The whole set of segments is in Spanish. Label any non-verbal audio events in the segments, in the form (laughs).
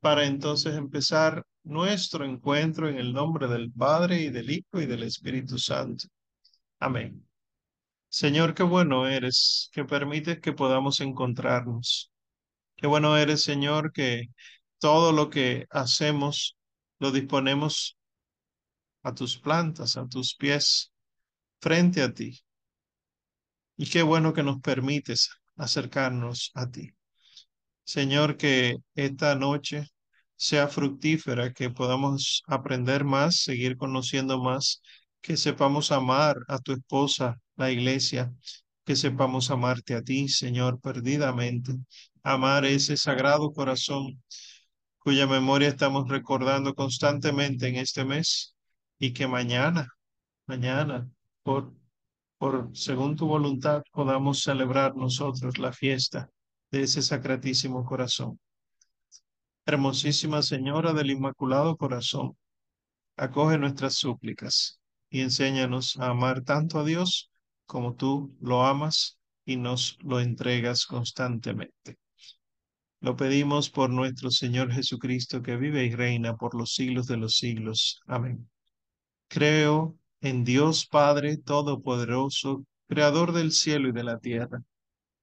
para entonces empezar nuestro encuentro en el nombre del Padre y del Hijo y del Espíritu Santo. Amén. Señor, qué bueno eres, que permites que podamos encontrarnos. Qué bueno eres, Señor, que todo lo que hacemos lo disponemos a tus plantas, a tus pies, frente a ti. Y qué bueno que nos permites acercarnos a ti. Señor, que esta noche sea fructífera, que podamos aprender más, seguir conociendo más, que sepamos amar a tu esposa, la iglesia, que sepamos amarte a ti, Señor, perdidamente, amar ese sagrado corazón cuya memoria estamos recordando constantemente en este mes y que mañana, mañana, por, por según tu voluntad, podamos celebrar nosotros la fiesta de ese sacratísimo corazón. Hermosísima Señora del Inmaculado Corazón, acoge nuestras súplicas y enséñanos a amar tanto a Dios como tú lo amas y nos lo entregas constantemente. Lo pedimos por nuestro Señor Jesucristo, que vive y reina por los siglos de los siglos. Amén. Creo en Dios Padre Todopoderoso, Creador del cielo y de la tierra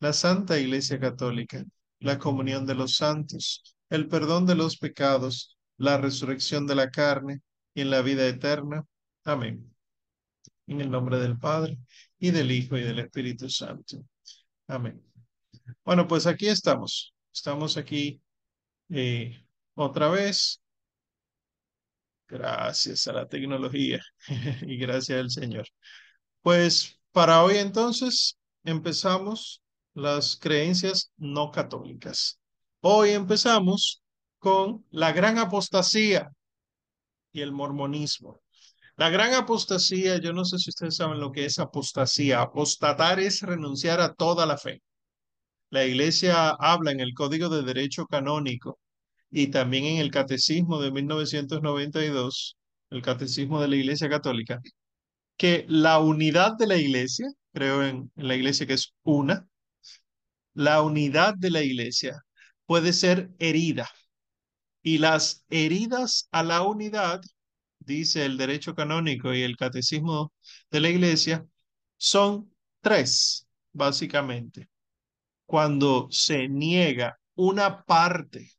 la Santa Iglesia Católica, la comunión de los santos, el perdón de los pecados, la resurrección de la carne y en la vida eterna. Amén. En el nombre del Padre y del Hijo y del Espíritu Santo. Amén. Bueno, pues aquí estamos. Estamos aquí eh, otra vez. Gracias a la tecnología (laughs) y gracias al Señor. Pues para hoy entonces empezamos las creencias no católicas. Hoy empezamos con la gran apostasía y el mormonismo. La gran apostasía, yo no sé si ustedes saben lo que es apostasía. Apostatar es renunciar a toda la fe. La iglesia habla en el Código de Derecho Canónico y también en el Catecismo de 1992, el Catecismo de la Iglesia Católica, que la unidad de la iglesia, creo en la iglesia que es una, la unidad de la iglesia puede ser herida. Y las heridas a la unidad, dice el derecho canónico y el catecismo de la iglesia, son tres, básicamente. Cuando se niega una parte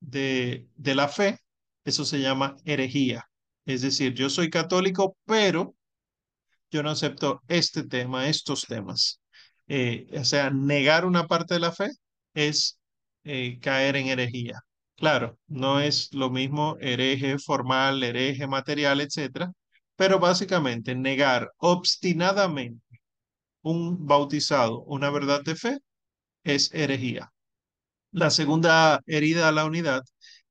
de, de la fe, eso se llama herejía. Es decir, yo soy católico, pero yo no acepto este tema, estos temas. Eh, o sea, negar una parte de la fe es eh, caer en herejía. Claro, no es lo mismo hereje formal, hereje material, etcétera, pero básicamente negar obstinadamente un bautizado, una verdad de fe, es herejía. La segunda herida a la unidad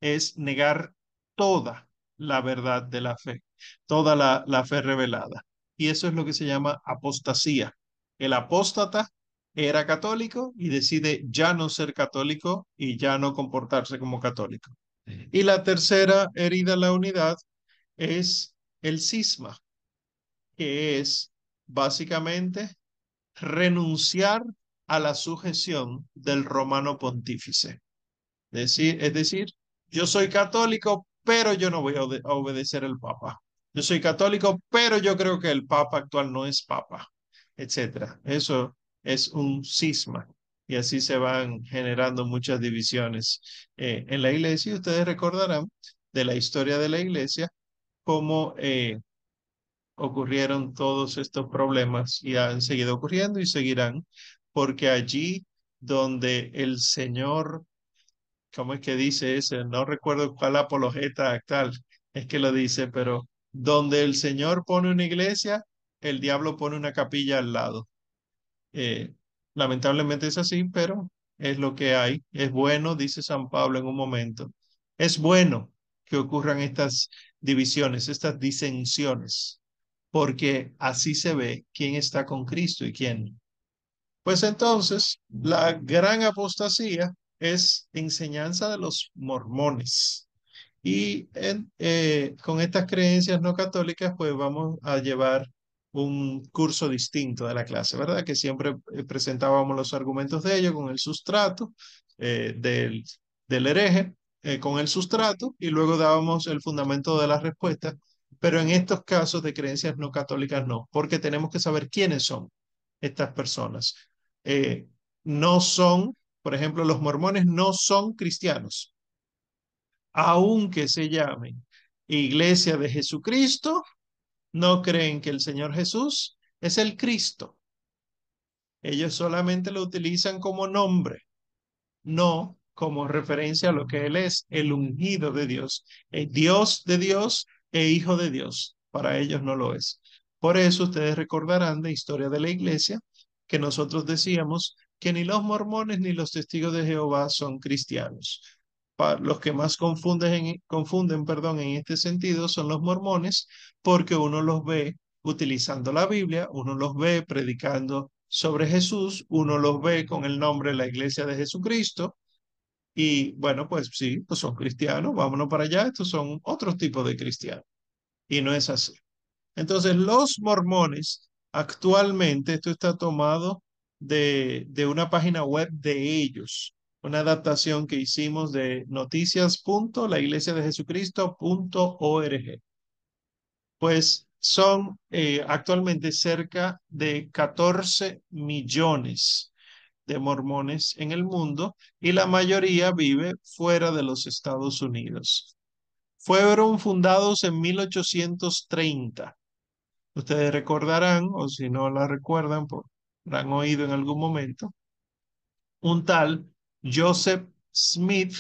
es negar toda la verdad de la fe, toda la, la fe revelada. Y eso es lo que se llama apostasía. El apóstata era católico y decide ya no ser católico y ya no comportarse como católico. Y la tercera herida a la unidad es el cisma, que es básicamente renunciar a la sujeción del romano pontífice. Es decir, yo soy católico, pero yo no voy a obedecer al Papa. Yo soy católico, pero yo creo que el Papa actual no es Papa etcétera. Eso es un cisma y así se van generando muchas divisiones eh, en la iglesia. ustedes recordarán de la historia de la iglesia cómo eh, ocurrieron todos estos problemas y han seguido ocurriendo y seguirán, porque allí donde el Señor, ¿cómo es que dice ese? No recuerdo cuál apologeta actual es que lo dice, pero donde el Señor pone una iglesia, el diablo pone una capilla al lado. Eh, lamentablemente es así, pero es lo que hay. Es bueno, dice San Pablo en un momento. Es bueno que ocurran estas divisiones, estas disensiones, porque así se ve quién está con Cristo y quién. Pues entonces, la gran apostasía es enseñanza de los mormones. Y eh, con estas creencias no católicas, pues vamos a llevar un curso distinto de la clase, ¿verdad? Que siempre eh, presentábamos los argumentos de ellos con el sustrato eh, del, del hereje, con el sustrato, y luego dábamos el fundamento de la respuesta. Pero en estos casos de creencias no católicas no, porque tenemos que saber quiénes son estas personas. no son, por ejemplo, los mormones no son cristianos aunque se llamen Iglesia de Jesucristo, no creen que el Señor Jesús es el Cristo. Ellos solamente lo utilizan como nombre, no como referencia a lo que Él es, el ungido de Dios, el Dios de Dios e Hijo de Dios. Para ellos no lo es. Por eso ustedes recordarán de historia de la iglesia que nosotros decíamos que ni los mormones ni los testigos de Jehová son cristianos los que más confunden, confunden perdón, en este sentido son los mormones, porque uno los ve utilizando la Biblia, uno los ve predicando sobre Jesús, uno los ve con el nombre de la Iglesia de Jesucristo, y bueno, pues sí, pues son cristianos, vámonos para allá, estos son otros tipos de cristianos, y no es así. Entonces, los mormones, actualmente, esto está tomado de una página web de ellos, una adaptación que hicimos de noticias.laiglesiadejesucristo.org. Pues son eh, actualmente cerca de 14 millones de mormones en el mundo y la mayoría vive fuera de los Estados Unidos. Fueron fundados en 1830. Ustedes recordarán, o si no la recuerdan, por, han oído en algún momento, un tal Joseph Smith,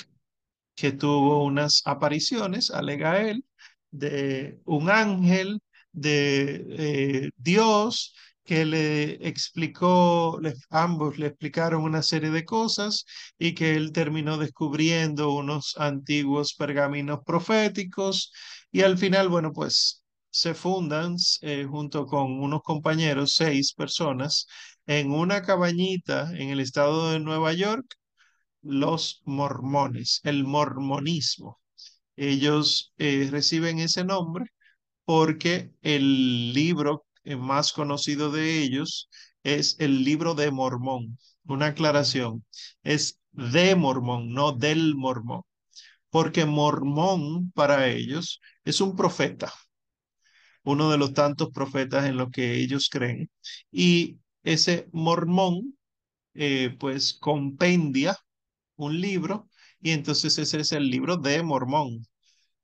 que tuvo unas apariciones, alega él, de un ángel de eh, Dios que le explicó, ambos le explicaron una serie de cosas y que él terminó descubriendo unos antiguos pergaminos proféticos y al final, bueno, pues se fundan eh, junto con unos compañeros, seis personas, en una cabañita en el estado de Nueva York los mormones, el mormonismo. Ellos eh, reciben ese nombre porque el libro más conocido de ellos es el libro de Mormón. Una aclaración, es de Mormón, no del Mormón, porque Mormón para ellos es un profeta, uno de los tantos profetas en los que ellos creen. Y ese Mormón, eh, pues compendia un libro y entonces ese es el libro de Mormón.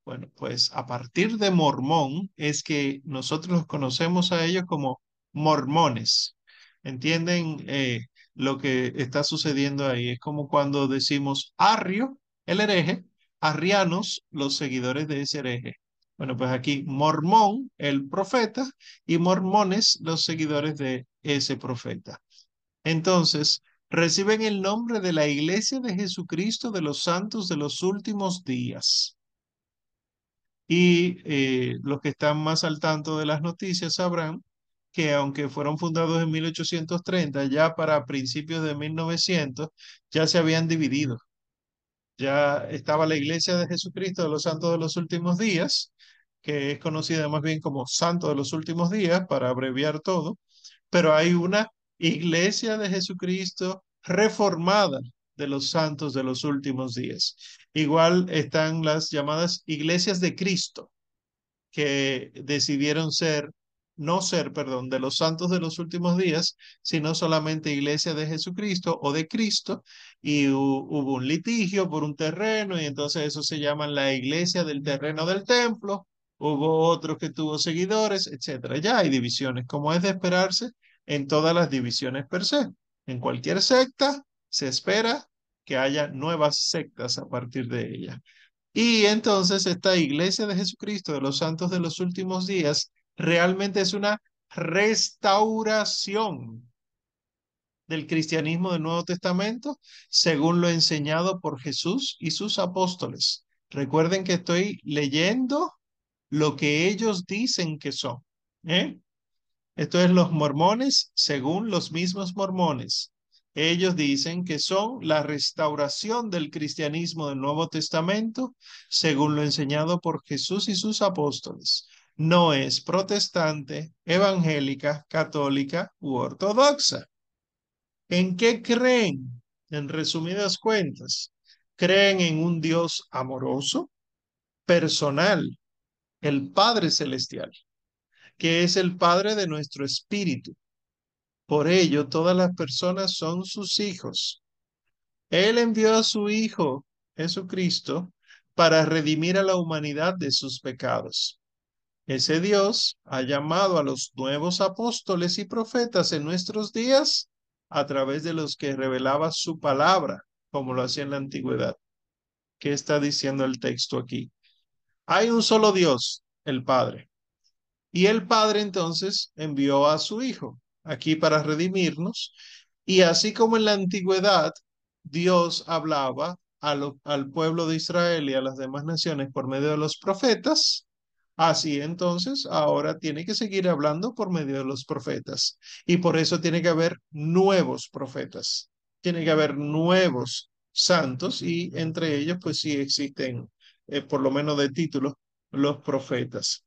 Bueno, pues a partir de Mormón es que nosotros los conocemos a ellos como mormones. ¿Entienden eh, lo que está sucediendo ahí? Es como cuando decimos arrio, el hereje, arrianos, los seguidores de ese hereje. Bueno, pues aquí mormón, el profeta, y mormones, los seguidores de ese profeta. Entonces, reciben el nombre de la Iglesia de Jesucristo de los Santos de los Últimos Días. Y eh, los que están más al tanto de las noticias sabrán que aunque fueron fundados en 1830, ya para principios de 1900 ya se habían dividido. Ya estaba la Iglesia de Jesucristo de los Santos de los Últimos Días, que es conocida más bien como Santo de los Últimos Días, para abreviar todo, pero hay una Iglesia de Jesucristo reformada de los santos de los últimos días. Igual están las llamadas iglesias de Cristo, que decidieron ser, no ser, perdón, de los santos de los últimos días, sino solamente iglesia de Jesucristo o de Cristo, y hubo un litigio por un terreno, y entonces eso se llama la iglesia del terreno del templo, hubo otro que tuvo seguidores, etcétera. Ya hay divisiones, como es de esperarse en todas las divisiones per se. En cualquier secta se espera que haya nuevas sectas a partir de ella. Y entonces esta iglesia de Jesucristo de los santos de los últimos días realmente es una restauración del cristianismo del Nuevo Testamento según lo enseñado por Jesús y sus apóstoles. Recuerden que estoy leyendo lo que ellos dicen que son. ¿eh? Esto es los mormones según los mismos mormones. Ellos dicen que son la restauración del cristianismo del Nuevo Testamento según lo enseñado por Jesús y sus apóstoles. No es protestante, evangélica, católica u ortodoxa. ¿En qué creen? En resumidas cuentas, creen en un Dios amoroso, personal, el Padre Celestial, que es el Padre de nuestro espíritu. Por ello, todas las personas son sus hijos. Él envió a su Hijo, Jesucristo, para redimir a la humanidad de sus pecados. Ese Dios ha llamado a los nuevos apóstoles y profetas en nuestros días a través de los que revelaba su palabra, como lo hacía en la antigüedad. ¿Qué está diciendo el texto aquí? Hay un solo Dios, el Padre. Y el Padre entonces envió a su Hijo aquí para redimirnos. Y así como en la antigüedad Dios hablaba al pueblo de Israel y a las demás naciones por medio de los profetas, Así entonces, ahora tiene que seguir hablando por medio de los profetas. Y por eso tiene que haber nuevos profetas. Tiene que haber nuevos santos y entre ellos, pues sí existen, eh, por lo menos de título, los profetas.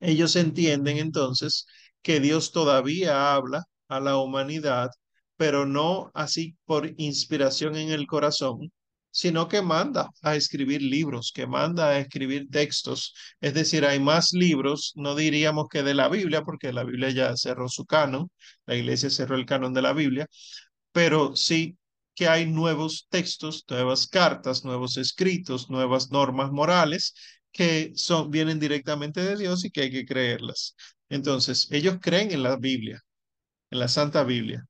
Ellos entienden entonces que Dios todavía habla a la humanidad, pero no así por inspiración en el corazón, sino que manda a escribir libros, que manda a escribir textos. Es decir, hay más libros, no diríamos que de la Biblia, porque la Biblia ya cerró su canon, la iglesia cerró el canon de la Biblia, pero sí que hay nuevos textos, nuevas cartas, nuevos escritos, nuevas normas morales que son, vienen directamente de Dios y que hay que creerlas. Entonces, ellos creen en la Biblia, en la Santa Biblia,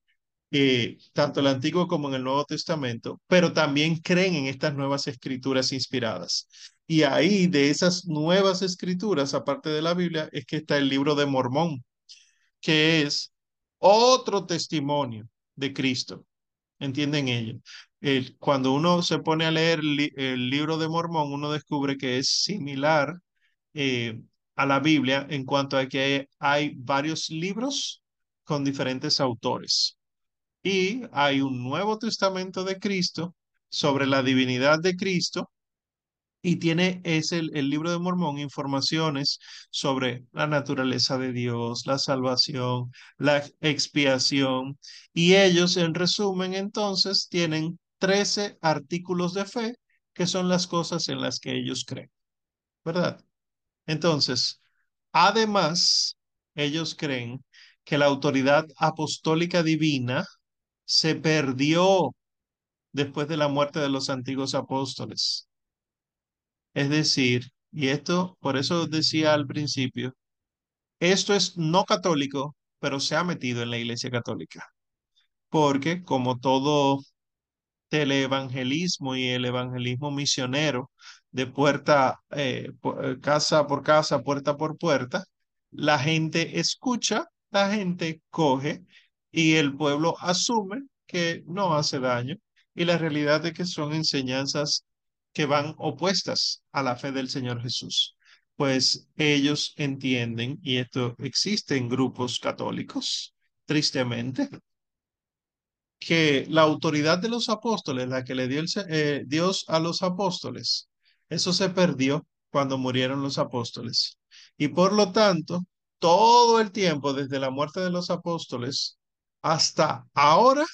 eh, tanto el Antiguo como en el Nuevo Testamento, pero también creen en estas nuevas escrituras inspiradas. Y ahí, de esas nuevas escrituras, aparte de la Biblia, es que está el libro de Mormón, que es otro testimonio de Cristo. ¿Entienden ellos? cuando uno se pone a leer el libro de Mormón, uno descubre que es similar eh, a la Biblia en cuanto a que hay varios libros con diferentes autores. Y hay un Nuevo Testamento de Cristo sobre la divinidad de Cristo y tiene es el, el, libro de Mormón informaciones sobre la naturaleza de Dios, la salvación, la expiación y ellos en resumen entonces tienen 13 artículos de fe que son las cosas en las que ellos creen, ¿verdad? Entonces, además, ellos creen que la autoridad apostólica divina se perdió después de la muerte de los antiguos apóstoles. Es decir, y esto, por eso decía al principio, esto es no católico, pero se ha metido en la iglesia católica. Porque como todo teleevangelismo y el evangelismo misionero de puerta, eh, eh, casa por casa, puerta por puerta, la gente escucha, la gente coge y el pueblo asume que no hace daño y la realidad es que son enseñanzas que van opuestas a la fe del Señor Jesús. Pues ellos entienden, y esto existe en grupos católicos, tristemente, que la autoridad de los apóstoles, la que le dio el, eh, Dios a los apóstoles, eso se perdió cuando murieron los apóstoles. Y por lo tanto, todo el tiempo, desde la muerte de los apóstoles hasta ahora,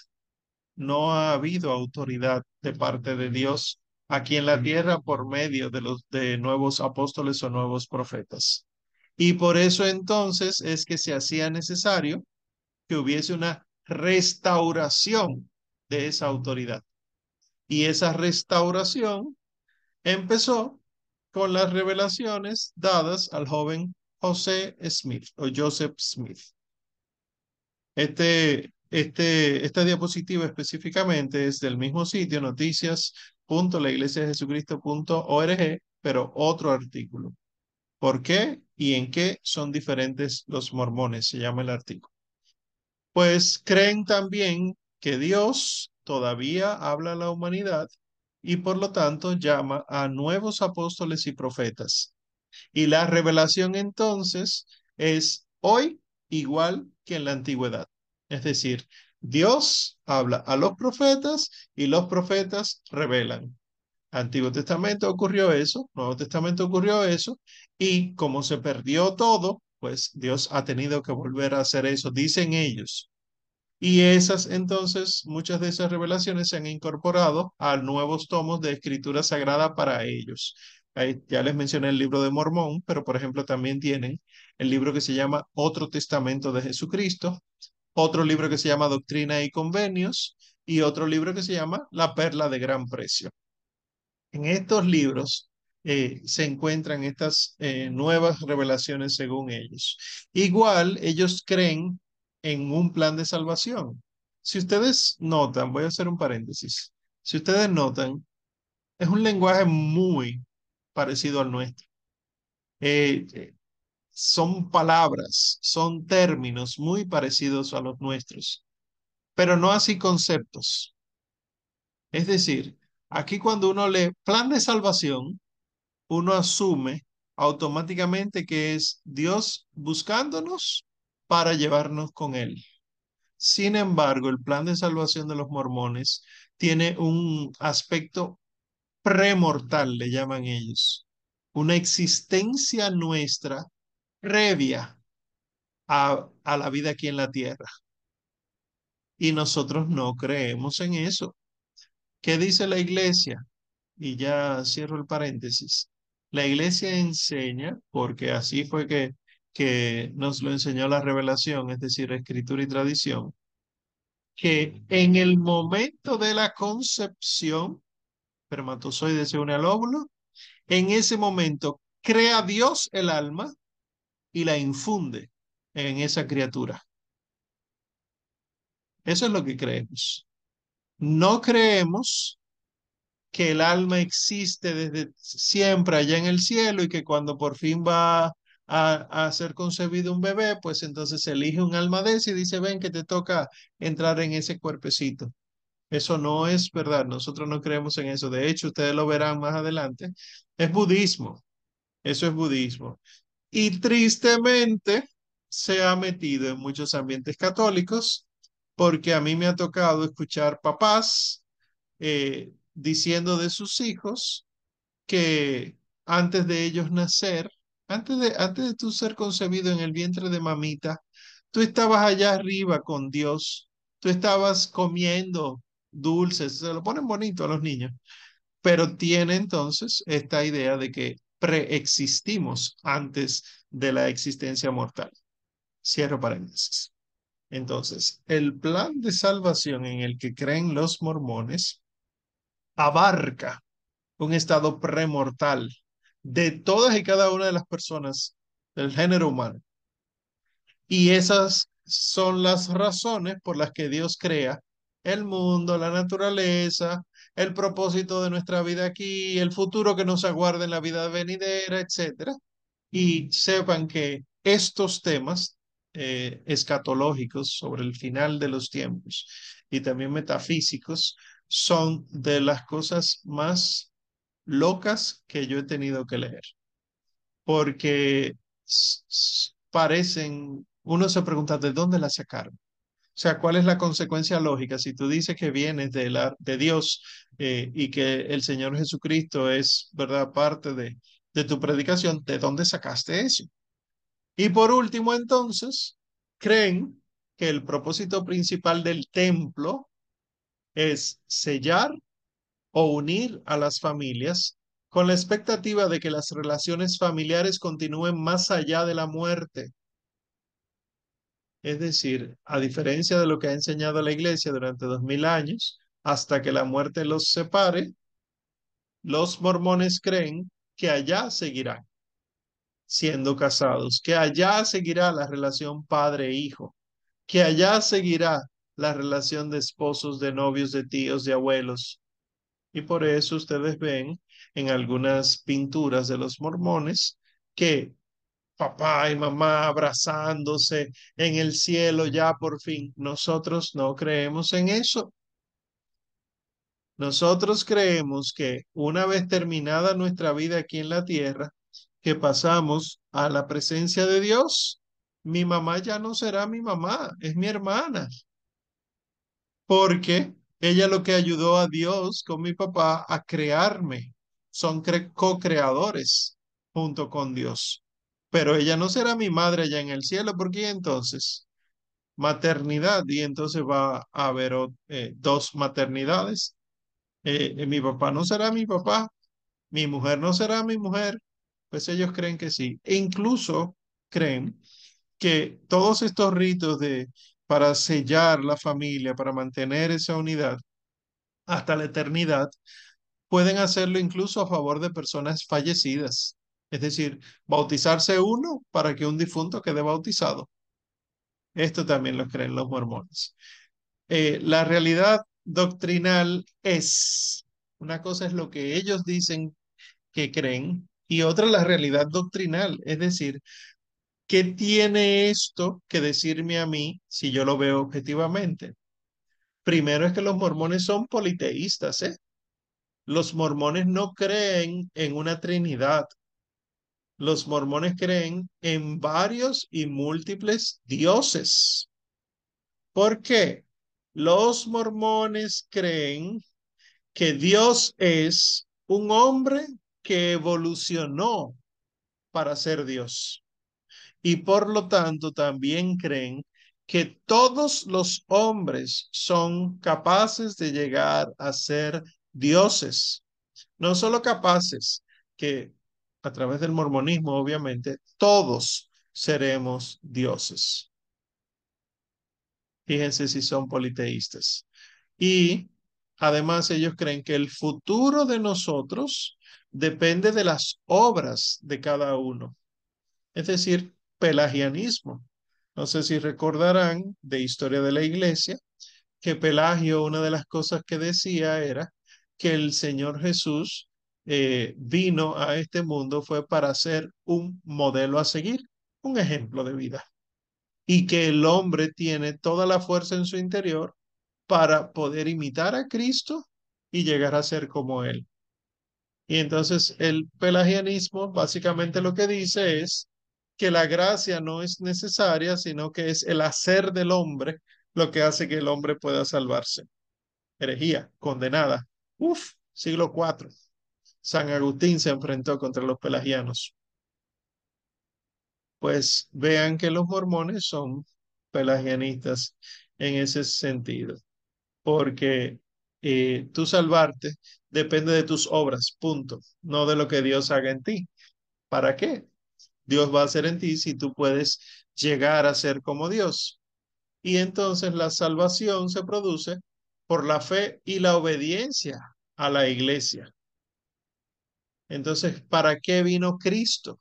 no ha habido autoridad de parte de Dios aquí en la tierra por medio de los de nuevos apóstoles o nuevos profetas. Y por eso entonces es que se hacía necesario que hubiese una restauración de esa autoridad. Y esa restauración empezó con las revelaciones dadas al joven José Smith o Joseph Smith. Este, este, esta diapositiva específicamente es del mismo sitio, noticias.laiglesiajesucristo.org, pero otro artículo. ¿Por qué y en qué son diferentes los mormones? Se llama el artículo. Pues creen también que Dios todavía habla a la humanidad y por lo tanto llama a nuevos apóstoles y profetas. Y la revelación entonces es hoy igual que en la antigüedad. Es decir, Dios habla a los profetas y los profetas revelan. Antiguo Testamento ocurrió eso, Nuevo Testamento ocurrió eso, y como se perdió todo, pues Dios ha tenido que volver a hacer eso, dicen ellos. Y esas entonces, muchas de esas revelaciones se han incorporado a nuevos tomos de escritura sagrada para ellos. Ya les mencioné el libro de Mormón, pero por ejemplo también tienen el libro que se llama Otro Testamento de Jesucristo, otro libro que se llama Doctrina y Convenios y otro libro que se llama La Perla de Gran Precio. En estos libros eh, se encuentran estas eh, nuevas revelaciones según ellos. Igual ellos creen en un plan de salvación. Si ustedes notan, voy a hacer un paréntesis, si ustedes notan, es un lenguaje muy parecido al nuestro. Eh, son palabras, son términos muy parecidos a los nuestros, pero no así conceptos. Es decir, aquí cuando uno lee plan de salvación, uno asume automáticamente que es Dios buscándonos para llevarnos con Él. Sin embargo, el plan de salvación de los mormones tiene un aspecto premortal, le llaman ellos, una existencia nuestra previa a, a la vida aquí en la tierra. Y nosotros no creemos en eso. ¿Qué dice la iglesia? Y ya cierro el paréntesis. La iglesia enseña, porque así fue que, que nos lo enseñó la revelación, es decir, escritura y tradición, que en el momento de la concepción, espermatozoide se une al óvulo, en ese momento crea Dios el alma y la infunde en esa criatura. Eso es lo que creemos. No creemos que el alma existe desde siempre allá en el cielo y que cuando por fin va a, ser concebido un bebé, pues entonces elige un alma de ese y dice, ven que te toca entrar en ese cuerpecito. Eso no es verdad, nosotros no creemos en eso. De hecho, ustedes lo verán más adelante. Es budismo, eso es budismo y tristemente se ha metido en muchos ambientes católicos porque a mí me ha tocado escuchar papás eh, diciendo de sus hijos que antes de ellos nacer, antes de, antes de tú ser concebido en el vientre de mamita, tú estabas allá arriba con Dios, tú estabas comiendo dulces, se lo ponen bonito a los niños, pero tiene entonces esta idea de que preexistimos antes de la existencia mortal. Cierro paréntesis. Entonces, el plan de salvación en el que creen los mormones abarca un estado premortal de todas y cada una de las personas del género humano. Y esas son las razones por las que Dios crea el mundo, la naturaleza, el propósito de nuestra vida aquí, el futuro que nos aguarda en la vida venidera, etcétera. Y sepan que estos temas eh, escatológicos sobre el final de los tiempos y también metafísicos son de las cosas más locas que yo he tenido que leer. Porque parecen, uno se pregunta, ¿de dónde la sacaron? O sea, ¿cuál es la consecuencia lógica? Si tú dices que vienes de, la, de Dios eh, y que el Señor Jesucristo es, ¿verdad?, parte de, de tu predicación, ¿de dónde sacaste eso? Y por último, entonces, creen que el propósito principal del templo es sellar o unir a las familias con la expectativa de que las relaciones familiares continúen más allá de la muerte. Es decir, a diferencia de lo que ha enseñado la iglesia durante dos mil años, hasta que la muerte los separe, los mormones creen que allá seguirán siendo casados, que allá seguirá la relación padre-hijo, que allá seguirá la relación de esposos, de novios, de tíos, de abuelos. Y por eso ustedes ven en algunas pinturas de los mormones que papá y mamá abrazándose en el cielo ya por fin. Nosotros no creemos en eso. Nosotros creemos que una vez terminada nuestra vida aquí en la tierra, que pasamos a la presencia de Dios, mi mamá ya no será mi mamá, es mi hermana. Porque ella lo que ayudó a Dios con mi papá a crearme. Son co-creadores junto con Dios. Pero ella no será mi madre allá en el cielo, porque entonces maternidad y entonces va a haber eh, dos maternidades eh, eh, mi papá no será mi papá, mi mujer no será mi mujer, pues ellos creen que sí. E incluso creen que todos estos ritos de para sellar la familia, para mantener esa unidad hasta la eternidad, pueden hacerlo incluso a favor de personas fallecidas. Es decir, bautizarse uno para que un difunto quede bautizado. Esto también lo creen los mormones. Eh, la realidad doctrinal es, una cosa es lo que ellos dicen que creen y otra la realidad doctrinal, es decir, ¿qué tiene esto que decirme a mí si yo lo veo objetivamente? Primero es que los mormones son politeístas, ¿eh? Los mormones no creen en una trinidad. Los mormones creen en varios y múltiples dioses. ¿Por qué? Los mormones creen que Dios es un hombre que evolucionó para ser Dios. Y por lo tanto también creen que todos los hombres son capaces de llegar a ser dioses. No solo capaces, que a través del mormonismo, obviamente, todos seremos dioses. Fíjense si son politeístas. Y además ellos creen que el futuro de nosotros depende de las obras de cada uno. Es decir, pelagianismo. No sé si recordarán de historia de la iglesia que Pelagio, una de las cosas que decía era que el Señor Jesús eh, vino a este mundo fue para ser un modelo a seguir, un ejemplo de vida y que el hombre tiene toda la fuerza en su interior para poder imitar a Cristo y llegar a ser como Él. Y entonces el pelagianismo básicamente lo que dice es que la gracia no es necesaria, sino que es el hacer del hombre lo que hace que el hombre pueda salvarse. Herejía, condenada. Uf, siglo IV. San Agustín se enfrentó contra los pelagianos pues vean que los mormones son pelagianistas en ese sentido, porque eh, tú salvarte depende de tus obras, punto, no de lo que Dios haga en ti. ¿Para qué? Dios va a hacer en ti si tú puedes llegar a ser como Dios. Y entonces la salvación se produce por la fe y la obediencia a la iglesia. Entonces, ¿para qué vino Cristo?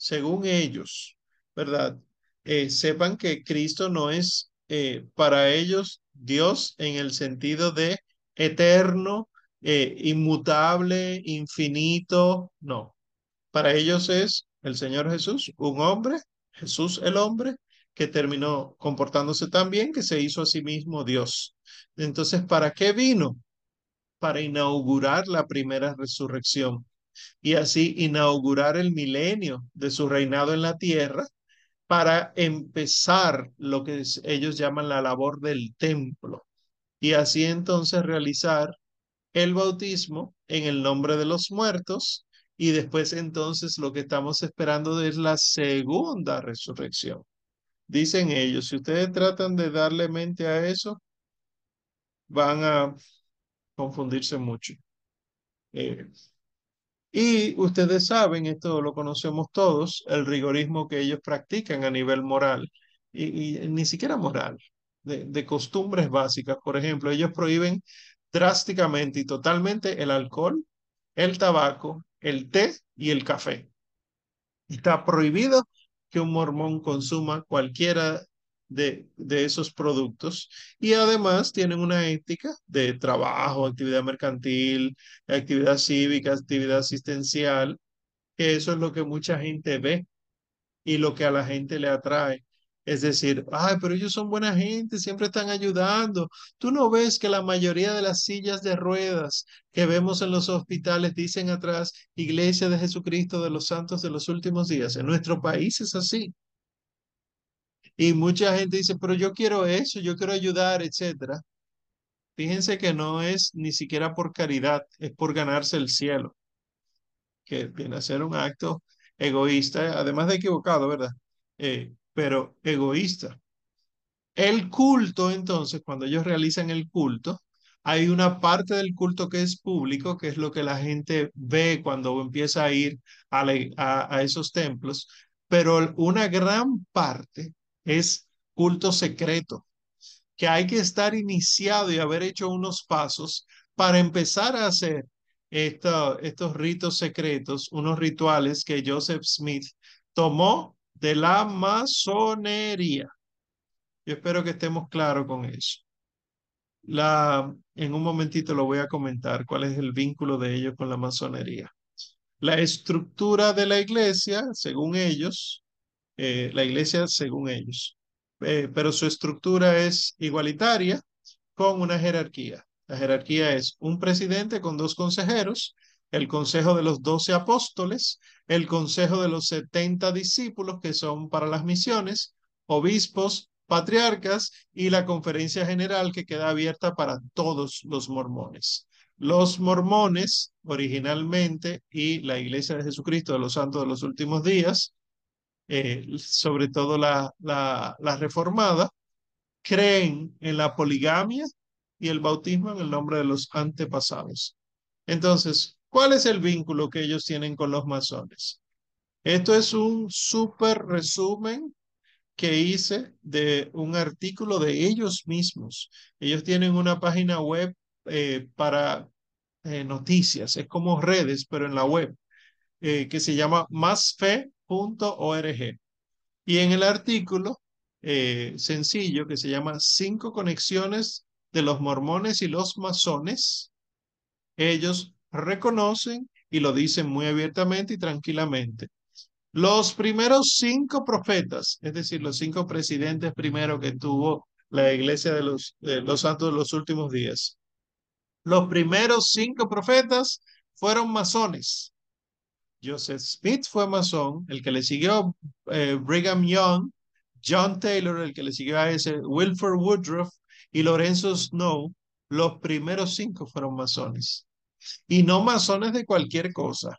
según ellos, ¿verdad? Eh, sepan que Cristo no es eh, para ellos Dios en el sentido de eterno, eh, inmutable, infinito, no. Para ellos es el Señor Jesús, un hombre, Jesús el hombre, que terminó comportándose tan bien que se hizo a sí mismo Dios. Entonces, ¿para qué vino? Para inaugurar la primera resurrección y así inaugurar el milenio de su reinado en la tierra para empezar lo que ellos llaman la labor del templo y así entonces realizar el bautismo en el nombre de los muertos y después entonces lo que estamos esperando es la segunda resurrección. Dicen ellos, si ustedes tratan de darle mente a eso, van a confundirse mucho. Eh, y ustedes saben, esto lo conocemos todos, el rigorismo que ellos practican a nivel moral, y, ni siquiera moral, de, de, costumbres básicas. Por ejemplo, ellos prohíben drásticamente y totalmente el alcohol, el tabaco, el té y el café. Está prohibido que un mormón consuma cualquiera de, de, esos productos y además tienen una ética de trabajo, actividad mercantil, actividad cívica, actividad asistencial, que eso es lo que mucha gente ve y lo que a la gente le atrae. Es decir, ay, pero ellos son buena gente, siempre están ayudando. Tú no ves que la mayoría de las sillas de ruedas que vemos en los hospitales dicen atrás, Iglesia de Jesucristo de los Santos de los últimos días. En nuestro país es así. Y mucha gente dice, pero yo quiero eso, yo quiero ayudar, etcétera. Fíjense que no es ni siquiera por caridad, es por ganarse el cielo, que viene a ser un acto egoísta, además de equivocado, ¿verdad? Eh, pero egoísta. El culto, entonces, cuando ellos realizan el culto, hay una parte del culto que es público, que es lo que la gente ve cuando empieza a ir a, a esos templos, pero una gran parte es culto secreto, que hay que estar iniciado y haber hecho unos pasos para empezar a hacer estos ritos secretos, unos rituales que Joseph Smith tomó de la masonería. Yo espero que estemos claros con eso. La, en un momentito lo voy a comentar cuál es el vínculo de ellos con la masonería. La estructura de la iglesia, según ellos, eh, la iglesia según ellos, eh, pero su estructura es igualitaria con una jerarquía. La jerarquía es un presidente con dos consejeros, el consejo de los doce apóstoles, el consejo de los setenta discípulos que son para las misiones, obispos, patriarcas y la conferencia general que queda abierta para todos los mormones. Los mormones originalmente y la Iglesia de Jesucristo de los Santos de los Últimos Días eh, sobre todo la, reformada, creen en la poligamia y el bautismo en el nombre de los antepasados. Entonces, ¿cuál es el vínculo que ellos tienen con los masones? Esto es un súper resumen que hice de un artículo de ellos mismos. Ellos tienen una página web eh, para eh, noticias, es como redes, pero en la web, que se llama Más Fe .org. Y en el artículo eh, sencillo que se llama Cinco conexiones de los mormones y los masones, ellos reconocen y lo dicen muy abiertamente y tranquilamente. Los primeros cinco profetas, es decir, los cinco presidentes primero que tuvo la iglesia de los, de los santos de los últimos días, los primeros cinco profetas fueron masones. Joseph Smith fue masón, el que le siguió eh, Brigham Young, John Taylor, el que le siguió a ese, Wilford Woodruff y Lorenzo Snow, los primeros cinco fueron masones. Y no masones de cualquier cosa.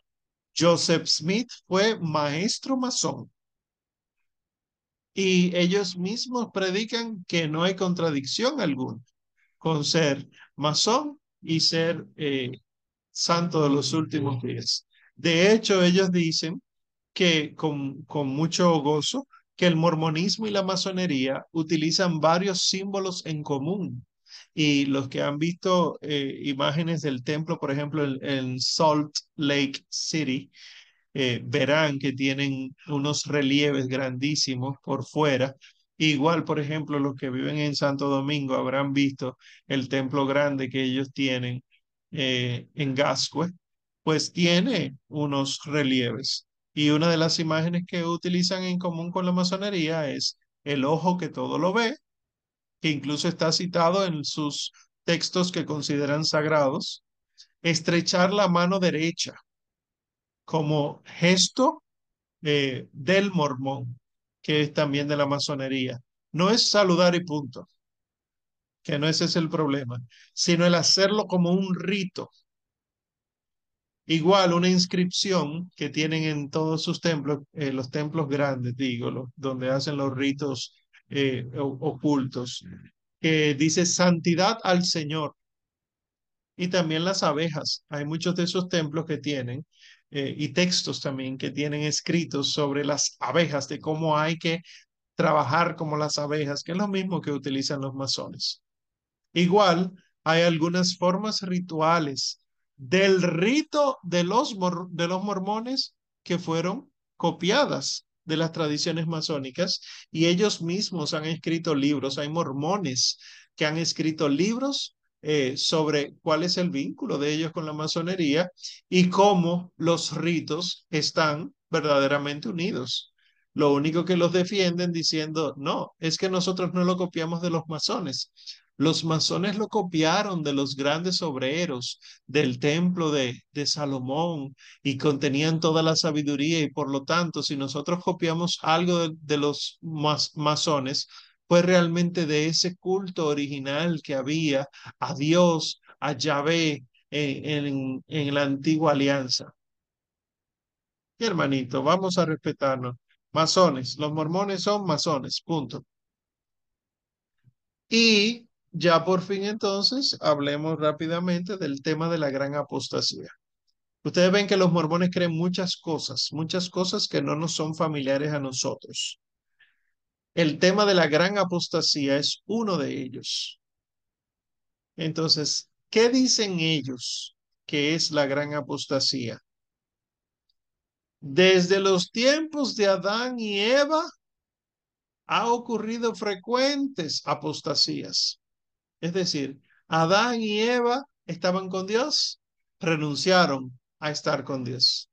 Joseph Smith fue maestro masón. Y ellos mismos predican que no hay contradicción alguna con ser masón y ser eh, santo de los últimos días. De hecho, ellos dicen que con, con mucho gozo que el mormonismo y la masonería utilizan varios símbolos en común. Y los que han visto eh, imágenes del templo, por ejemplo, en, Salt Lake City, eh, verán que tienen unos relieves grandísimos por fuera. Igual, por ejemplo, los que viven en Santo Domingo habrán visto el templo grande que ellos tienen eh, en Gascue, pues tiene unos relieves. Y una de las imágenes que utilizan en común con la masonería es el ojo que todo lo ve, que incluso está citado en sus textos que consideran sagrados, estrechar la mano derecha como gesto eh, del mormón, que es también de la masonería. No es saludar y punto, que no ese es el problema, sino el hacerlo como un rito, Igual una inscripción que tienen en todos sus templos, eh, los templos grandes, digo, donde hacen los ritos eh, ocultos, que dice santidad al Señor. Y también las abejas. Hay muchos de esos templos que tienen, eh, y textos también que tienen escritos sobre las abejas, de cómo hay que trabajar como las abejas, que es lo mismo que utilizan los masones. Igual, hay algunas formas rituales del rito de los, de los mormones que fueron copiadas de las tradiciones masónicas y ellos mismos han escrito libros. Hay mormones que han escrito libros eh, sobre cuál es el vínculo de ellos con la masonería y cómo los ritos están verdaderamente unidos. Lo único que los defienden diciendo, no, es que nosotros no lo copiamos de los masones. Los masones lo copiaron de los grandes obreros del templo de, Salomón y contenían toda la sabiduría y por lo tanto, si nosotros copiamos algo de, los masones, fue realmente de ese culto original que había a Dios, a Yahvé en, en, la antigua alianza. Hermanito, vamos a respetarnos. Masones, los mormones son masones, punto. Y ya por fin entonces hablemos rápidamente del tema de la gran apostasía. Ustedes ven que los mormones creen muchas cosas, muchas cosas que no nos son familiares a nosotros. El tema de la gran apostasía es uno de ellos. Entonces, ¿qué dicen ellos que es la gran apostasía? Desde los tiempos de Adán y Eva ha ocurrido frecuentes apostasías. Es decir, Adán y Eva estaban con Dios, renunciaron a estar con Dios.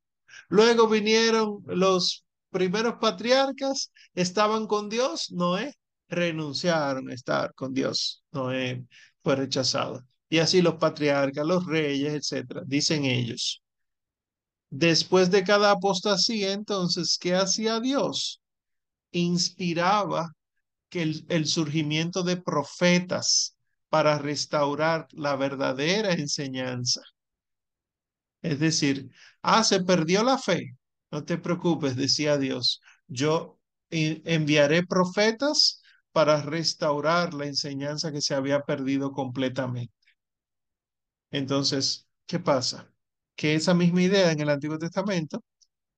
Luego vinieron los primeros patriarcas, estaban con Dios, Noé, renunciaron a estar con Dios, Noé fue rechazado. Y así los patriarcas, los reyes, etcétera, dicen ellos. Después de cada apostasía, entonces, ¿qué hacía Dios? Inspiraba que el, surgimiento de profetas para restaurar la verdadera enseñanza. Es decir, ah, se perdió la fe. No te preocupes, decía Dios. Yo enviaré profetas para restaurar la enseñanza que se había perdido completamente. Entonces, ¿qué pasa? que esa misma idea en el Antiguo Testamento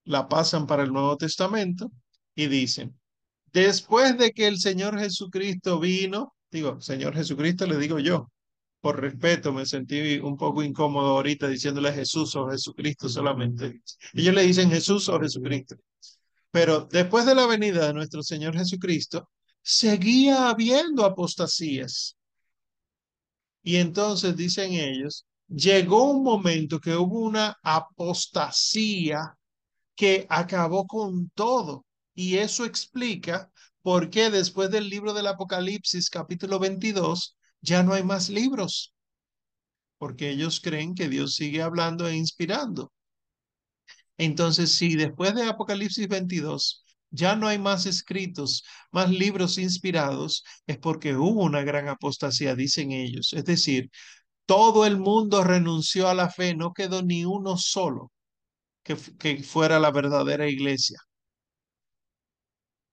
la pasan para el Nuevo Testamento y dicen, después de que el Señor Jesucristo vino, digo, Señor Jesucristo le digo yo, por respeto me sentí un poco incómodo ahorita diciéndole Jesús o Jesucristo solamente. Ellos le dicen Jesús o Jesucristo. Pero después de la venida de nuestro Señor Jesucristo, seguía habiendo apostasías. Y entonces dicen ellos, llegó un momento que hubo una apostasía que acabó con todo. Y eso explica por qué después del libro del Apocalipsis capítulo 22 ya no hay más libros. Porque ellos creen que Dios sigue hablando e inspirando. Entonces, si después de Apocalipsis 22 ya no hay más escritos, más libros inspirados, es porque hubo una gran apostasía, dicen ellos. Es decir, todo el mundo renunció a la fe, no quedó ni uno solo que, que fuera la verdadera iglesia.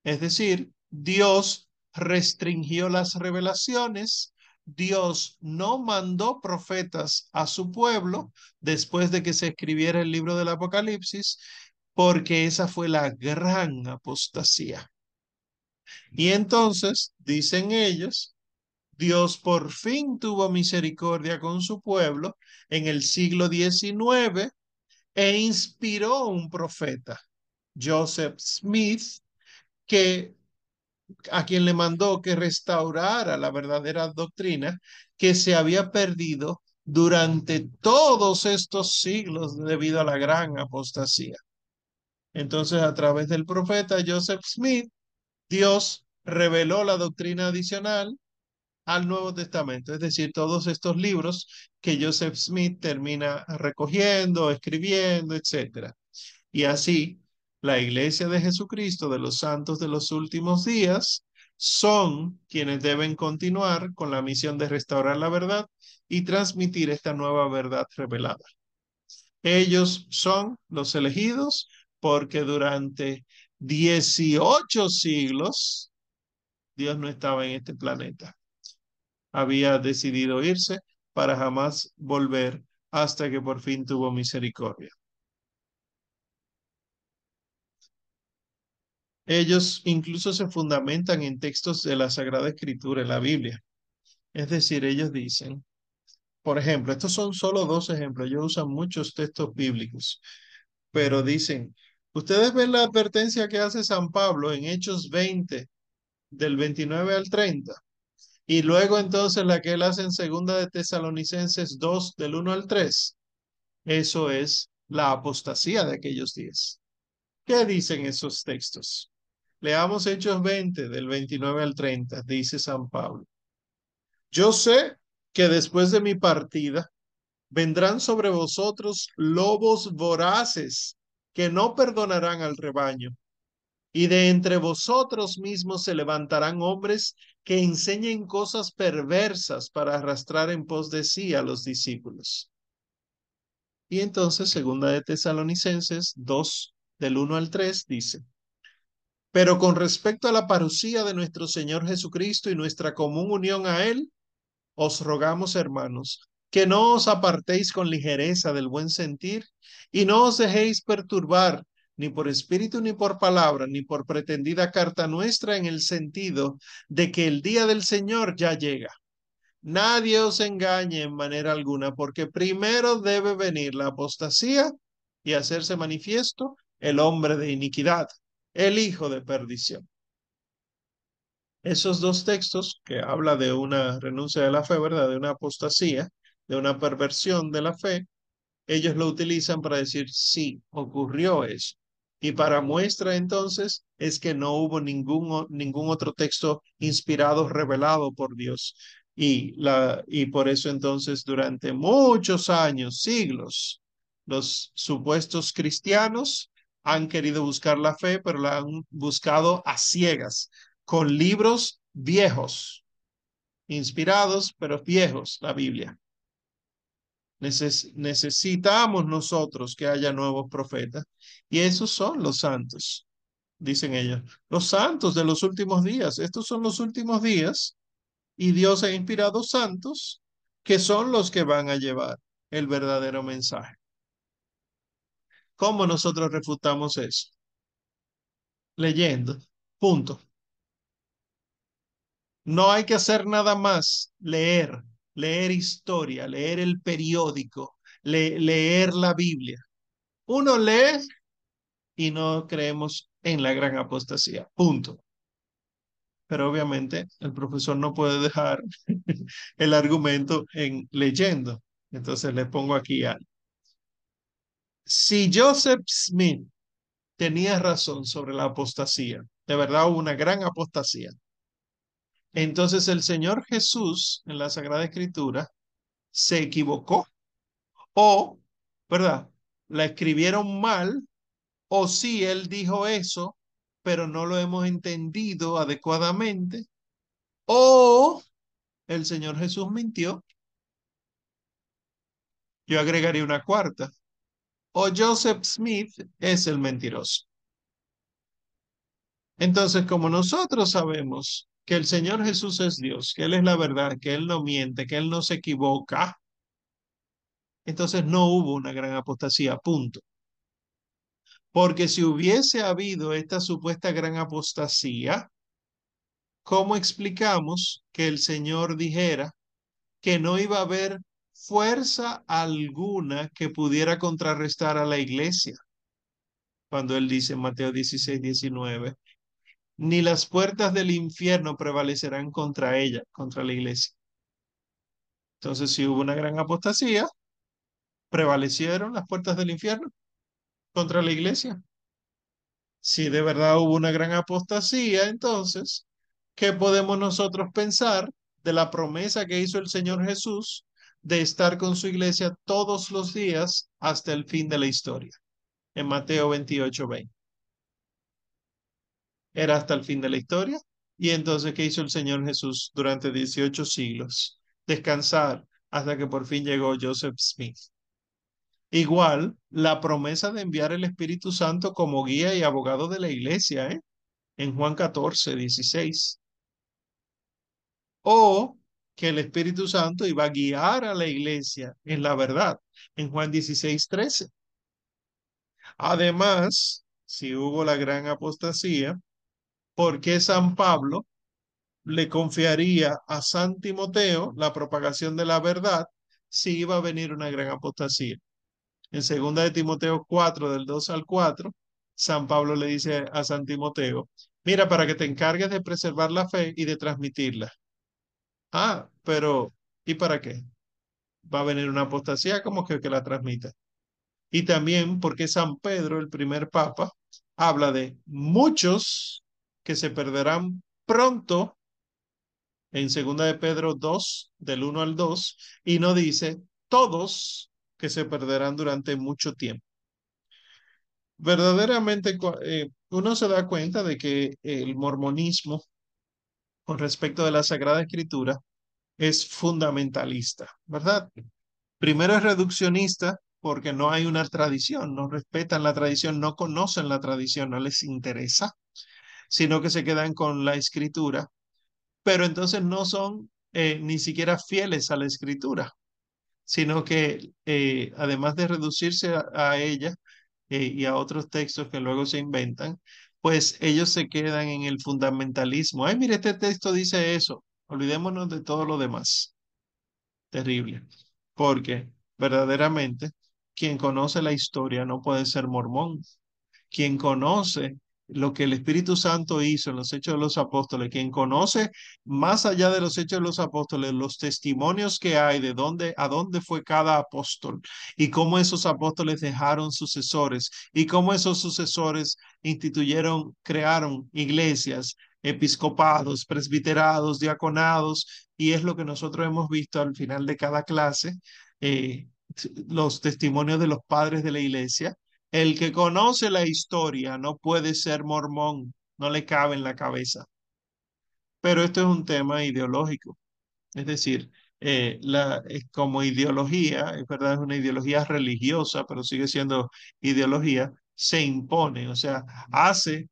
Es decir, Dios restringió las revelaciones, Dios no mandó profetas a su pueblo después de que se escribiera el libro del Apocalipsis, porque esa fue la gran apostasía. Y entonces, dicen ellos, Dios por fin tuvo misericordia con su pueblo en el siglo XIX e inspiró un profeta, Joseph Smith, que a quien le mandó que restaurara la verdadera doctrina que se había perdido durante todos estos siglos debido a la gran apostasía. Entonces, a través del profeta Joseph Smith, Dios reveló la doctrina adicional al Nuevo Testamento, es decir, todos estos libros que Joseph Smith termina recogiendo, escribiendo, etc. Y así, la iglesia de Jesucristo de los santos de los últimos días son quienes deben continuar con la misión de restaurar la verdad y transmitir esta nueva verdad revelada. Ellos son los elegidos porque durante 18 siglos Dios no estaba en este planeta había decidido irse para jamás volver hasta que por fin tuvo misericordia. Ellos incluso se fundamentan en textos de la Sagrada Escritura, en la Biblia. Es decir, ellos dicen, por ejemplo, estos son solo dos ejemplos, ellos usan muchos textos bíblicos, pero dicen, ustedes ven la advertencia que hace San Pablo en Hechos 20, del 29 al 30. Y luego entonces la que él hace en segunda de Tesalonicenses 2 del 1 al 3. Eso es la apostasía de aquellos días. ¿Qué dicen esos textos? Leamos Hechos 20, del 29 al 30, dice San Pablo. Yo sé que después de mi partida vendrán sobre vosotros lobos voraces que no perdonarán al rebaño. Y de entre vosotros mismos se levantarán hombres que enseñen cosas perversas para arrastrar en pos de sí a los discípulos. Y entonces, segunda de Tesalonicenses 2, del 1 al 3, dice, pero con respecto a la parucía de nuestro Señor Jesucristo y nuestra común unión a Él, os rogamos, hermanos, que no os apartéis con ligereza del buen sentir y no os dejéis perturbar ni por espíritu ni por palabra, ni por pretendida carta nuestra en el sentido de que el día del Señor ya llega. Nadie os engañe en manera alguna, porque primero debe venir la apostasía y hacerse manifiesto el hombre de iniquidad, el hijo de perdición. Esos dos textos que habla de una renuncia de la fe, ¿verdad? De una apostasía, de una perversión de la fe, ellos lo utilizan para decir, sí, ocurrió eso. Y para muestra entonces es que no hubo ningún, ningún otro texto inspirado, revelado por Dios. Y, la, y por eso entonces durante muchos años, siglos, los supuestos cristianos han querido buscar la fe, pero la han buscado a ciegas, con libros viejos, inspirados, pero viejos, la Biblia. necesitamos nosotros que haya nuevos profetas y esos son los santos, dicen ellos, los santos de los últimos días. Estos son los últimos días y Dios ha inspirado santos que son los que van a llevar el verdadero mensaje. ¿Cómo nosotros refutamos eso? Leyendo. Punto. No hay que hacer nada más, leer, leer historia, leer el periódico, leer la Biblia. Uno lee y no creemos en la gran apostasía. Punto. Pero obviamente el profesor no puede dejar (laughs) el argumento en leyendo. Entonces le pongo aquí algo si Joseph Smith tenía razón sobre la apostasía, de verdad hubo una gran apostasía, entonces el Señor Jesús en la Sagrada Escritura se equivocó o, ¿verdad? La escribieron mal o sí, él dijo eso, pero no lo hemos entendido adecuadamente o el Señor Jesús mintió. Yo agregaría una cuarta o Joseph Smith es el mentiroso. Entonces, como nosotros sabemos que el Señor Jesús es Dios, que Él es la verdad, que Él no miente, que Él no se equivoca, entonces no hubo una gran apostasía, punto. Porque si hubiese habido esta supuesta gran apostasía, ¿cómo explicamos que el Señor dijera que no iba a haber fuerza alguna que pudiera contrarrestar a la iglesia. Cuando él dice en Mateo 16, 19, ni las puertas del infierno prevalecerán contra ella, contra la iglesia. Entonces, si hubo una gran apostasía, prevalecieron las puertas del infierno contra la iglesia. Si de verdad hubo una gran apostasía, entonces, ¿qué podemos nosotros pensar de la promesa que hizo el Señor Jesús de estar con su iglesia todos los días hasta el fin de la historia. En Mateo 28, 20. Era hasta el fin de la historia. Y entonces, ¿qué hizo el Señor Jesús durante 18 siglos? Descansar hasta que por fin llegó Joseph Smith. Igual, la promesa de enviar el Espíritu Santo como guía y abogado de la iglesia, ¿eh? En Juan 14, 16. O que el Espíritu Santo iba a guiar a la iglesia en la verdad, en Juan 16, 13. Además, si hubo la gran apostasía, ¿por qué San Pablo le confiaría a San Timoteo la propagación de la verdad si iba a venir una gran apostasía? En segunda de Timoteo 4, del 2 al 4, San Pablo le dice a San Timoteo, mira, para que te encargues de preservar la fe y de transmitirla. Ah, pero ¿y para qué? Va a venir una apostasía como que, que la transmita. Y también porque San Pedro, el primer papa, habla de muchos que se perderán pronto en segunda de Pedro 2, del 1 al 2, y no dice todos que se perderán durante mucho tiempo. Verdaderamente, eh, uno se da cuenta de que el mormonismo con respecto de la Sagrada Escritura es fundamentalista, ¿verdad? Primero es reduccionista porque no hay una tradición, no respetan la tradición, no conocen la tradición, no les interesa, sino que se quedan con la escritura, pero entonces no son eh, ni siquiera fieles a la escritura, sino que eh, además de reducirse a, ella eh, y a otros textos que luego se inventan, pues ellos se quedan en el fundamentalismo. Ay, mire, este texto dice eso, olvidémonos de todo lo demás. Terrible, porque verdaderamente quien conoce la historia no puede ser mormón. Quien conoce lo que el Espíritu Santo hizo en los Hechos de los Apóstoles, quien conoce más allá de los Hechos de los Apóstoles, los testimonios que hay de dónde, a dónde fue cada apóstol y cómo esos apóstoles dejaron sucesores y cómo esos sucesores instituyeron, crearon iglesias, episcopados, presbiterados, diaconados, y es lo que nosotros hemos visto al final de cada clase, eh, los testimonios de los padres de la iglesia el que conoce la historia no puede ser mormón, no le cabe en la cabeza. Pero esto es un tema ideológico. Es decir, eh, la, como ideología, es verdad, es una ideología religiosa, pero sigue siendo ideología, se impone, o sea, hace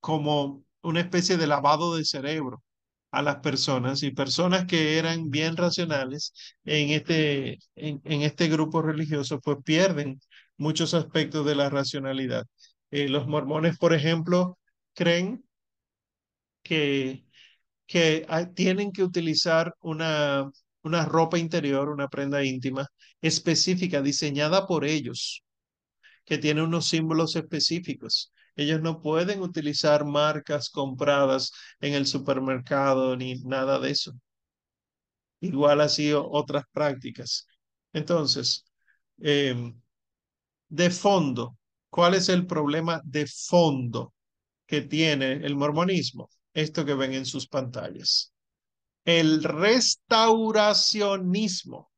como una especie de lavado de cerebro a las personas y personas que eran bien racionales en este, en este grupo religioso, pues pierden muchos aspectos de la racionalidad. Eh, los mormones, por ejemplo, creen que, que tienen que utilizar una, una ropa interior, una prenda íntima específica, diseñada por ellos, que tiene unos símbolos específicos. Ellos no pueden utilizar marcas compradas en el supermercado ni nada de eso. Igual así otras prácticas. Entonces, eh, de fondo. ¿Cuál es el problema de fondo que tiene el mormonismo? Esto que ven en sus pantallas. El restauracionismo.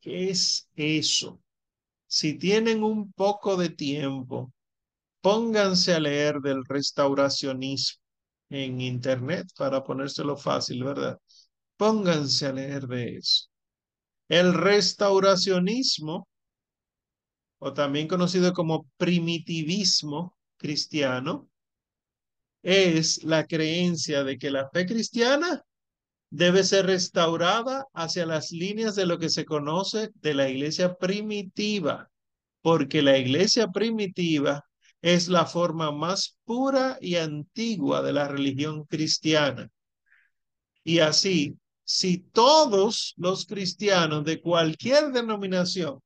¿Qué es eso? Si tienen un poco de tiempo, pónganse a leer del restauracionismo en internet para ponérselo fácil, ¿verdad? Pónganse a leer de eso. El restauracionismo o también conocido como primitivismo cristiano, es la creencia de que la fe cristiana debe ser restaurada hacia las líneas de lo que se conoce de la iglesia primitiva, porque la iglesia primitiva es la forma más pura y antigua de la religión cristiana. Y así, si todos los cristianos de cualquier denominación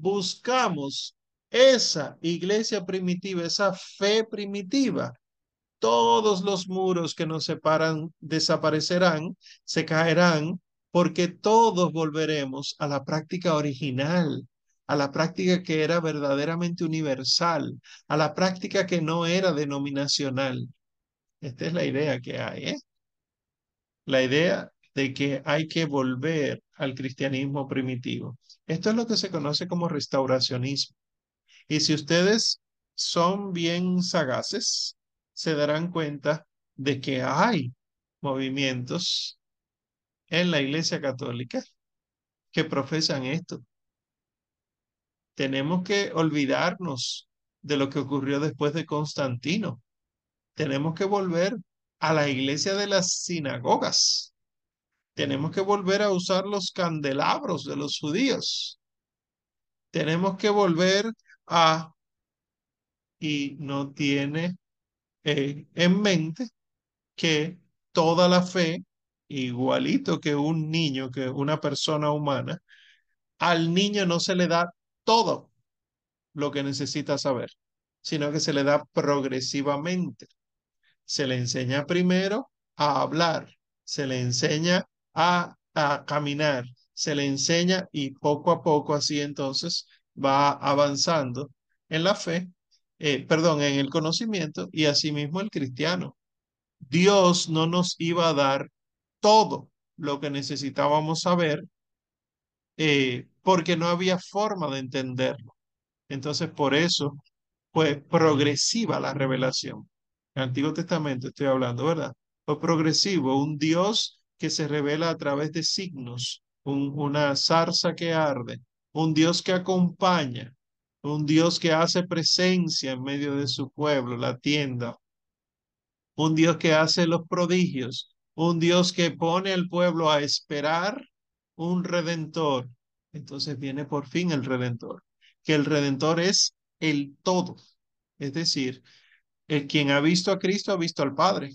buscamos esa iglesia primitiva, esa fe primitiva, todos los muros que nos separan desaparecerán, se caerán, porque todos volveremos a la práctica original, a la práctica que era verdaderamente universal, a la práctica que no era denominacional. Esta es la idea que hay, ¿eh? La idea de que hay que volver al cristianismo primitivo. Esto es lo que se conoce como restauracionismo. Y si ustedes son bien sagaces, se darán cuenta de que hay movimientos en la Iglesia Católica que profesan esto. Tenemos que olvidarnos de lo que ocurrió después de Constantino. Tenemos que volver a la iglesia de las sinagogas, tenemos que volver a usar los candelabros de los judíos. Tenemos que volver a, y no tiene eh, en mente que toda la fe, igualito que un niño, que una persona humana, al niño no se le da todo lo que necesita saber, sino que se le da progresivamente. Se le enseña primero a hablar, se le enseña a, caminar, se le enseña y poco a poco así entonces va avanzando en la fe eh, perdón, en el conocimiento y asimismo el cristiano. Dios no nos iba a dar todo lo que necesitábamos saber eh, porque no había forma de entenderlo. Entonces, por eso fue progresiva la revelación. El Antiguo Testamento estoy hablando, ¿verdad? Fue progresivo, un Dios que se revela a través de signos, una zarza que arde, un Dios que acompaña, un Dios que hace presencia en medio de su pueblo, la tienda, un Dios que hace los prodigios, un Dios que pone al pueblo a esperar un redentor. Entonces viene por fin el redentor, que el redentor es el todo. Es decir, el quien ha visto a Cristo ha visto al Padre.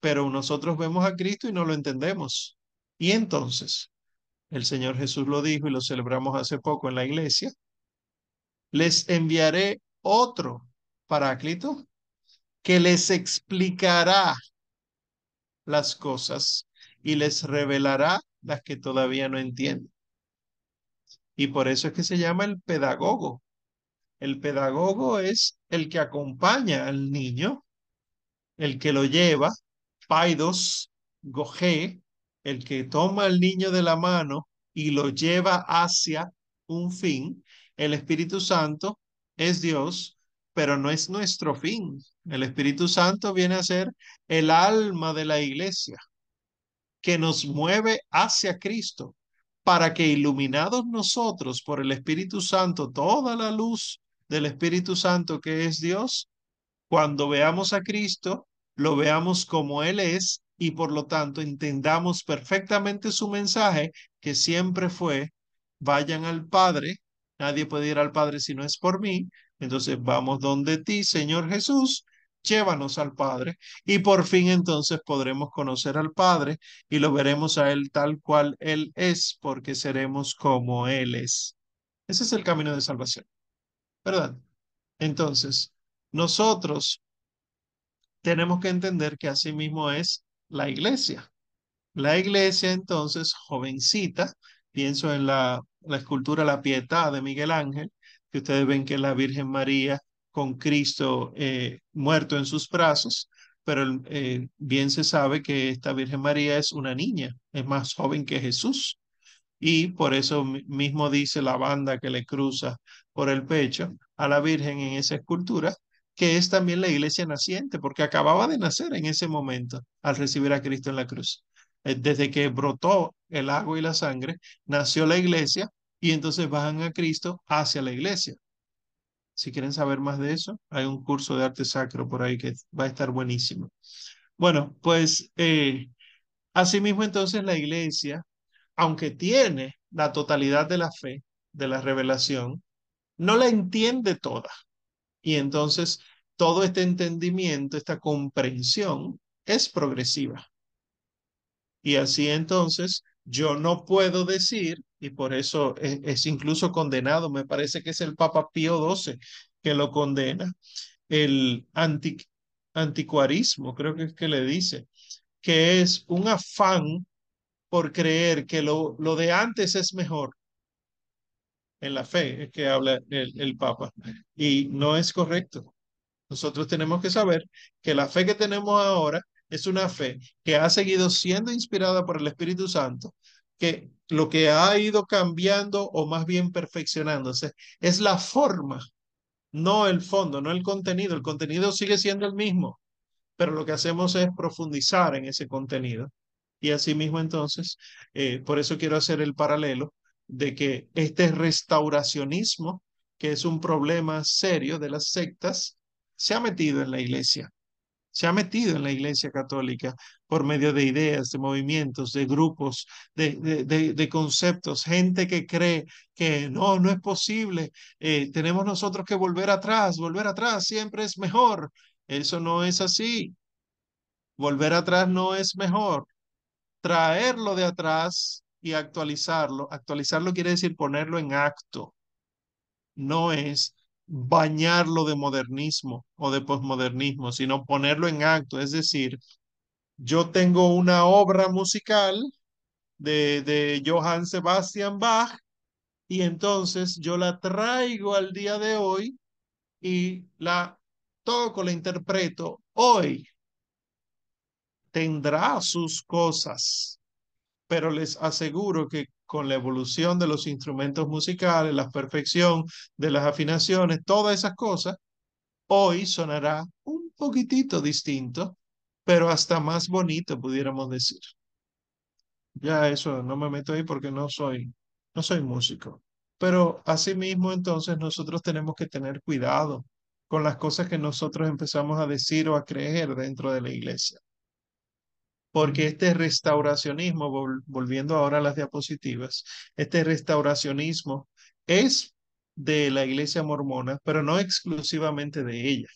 Pero nosotros vemos a Cristo y no lo entendemos. Y entonces, el Señor Jesús lo dijo y lo celebramos hace poco en la iglesia, les enviaré otro paráclito que les explicará las cosas y les revelará las que todavía no entienden. Y por eso es que se llama el pedagogo. El pedagogo es el que acompaña al niño, el que lo lleva, paidos, goje, el que toma al niño de la mano y lo lleva hacia un fin. El Espíritu Santo es Dios, pero no es nuestro fin. El Espíritu Santo viene a ser el alma de la iglesia que nos mueve hacia Cristo para que iluminados nosotros por el Espíritu Santo, toda la luz del Espíritu Santo que es Dios, cuando veamos a Cristo, lo veamos como Él es y por lo tanto entendamos perfectamente su mensaje que siempre fue, vayan al Padre, nadie puede ir al Padre si no es por mí, entonces vamos donde ti, Señor Jesús, llévanos al Padre y por fin entonces podremos conocer al Padre y lo veremos a Él tal cual Él es, porque seremos como Él es. Ese es el camino de salvación, ¿verdad? Entonces, nosotros tenemos que entender que así mismo es la iglesia. La iglesia entonces, jovencita, pienso en la, escultura La Pietà de Miguel Ángel, que ustedes ven que la Virgen María con Cristo eh, muerto en sus brazos, pero eh, bien se sabe que esta Virgen María es una niña, es más joven que Jesús. Y por eso mismo dice la banda que le cruza por el pecho a la Virgen en esa escultura, que es también la iglesia naciente, porque acababa de nacer en ese momento al recibir a Cristo en la cruz. Eh, desde que brotó el agua y la sangre, nació la iglesia y entonces bajan a Cristo hacia la iglesia. Si quieren saber más de eso, hay un curso de arte sacro por ahí que va a estar buenísimo. Bueno, pues eh, asimismo entonces la iglesia, aunque tiene la totalidad de la fe, de la revelación, no la entiende toda. Y entonces todo este entendimiento, esta comprensión es progresiva. Y así entonces yo no puedo decir, y por eso es, incluso condenado, me parece que es el Papa Pío XII que lo condena, el anticuarismo, creo que es que le dice, que es un afán por creer que lo, lo de antes es mejor. En la fe es que habla el, el Papa. Y no es correcto. Nosotros tenemos que saber que la fe que tenemos ahora es una fe que ha seguido siendo inspirada por el Espíritu Santo, que lo que ha ido cambiando o más bien perfeccionándose es la forma, no el fondo, no el contenido. El contenido sigue siendo el mismo, pero lo que hacemos es profundizar en ese contenido. Y asimismo entonces, eh, por eso quiero hacer el paralelo de que este restauracionismo, que es un problema serio de las sectas, se ha metido en la iglesia se ha metido en la Iglesia Católica por medio de ideas, de movimientos, de grupos, de, de, conceptos, gente que cree que no, no es posible, eh, tenemos nosotros que volver atrás, volver atrás siempre es mejor. Eso no es así. Volver atrás no es mejor. Traerlo de atrás y actualizarlo. Actualizarlo quiere decir ponerlo en acto. No es bañarlo de modernismo o de posmodernismo, sino ponerlo en acto. Es decir, yo tengo una obra musical de, de Johann Sebastian Bach y entonces yo la traigo al día de hoy y la toco, la interpreto hoy, tendrá sus cosas, pero les aseguro que con la evolución de los instrumentos musicales, la perfección de las afinaciones, todas esas cosas, hoy sonará un poquitito distinto, pero hasta más bonito, pudiéramos decir. Ya eso no me meto ahí porque no soy, no soy músico. Pero asimismo, entonces nosotros tenemos que tener cuidado con las cosas que nosotros empezamos a decir o a creer dentro de la iglesia. Porque este restauracionismo, volviendo ahora a las diapositivas, este restauracionismo es de la iglesia mormona, pero no exclusivamente de ella.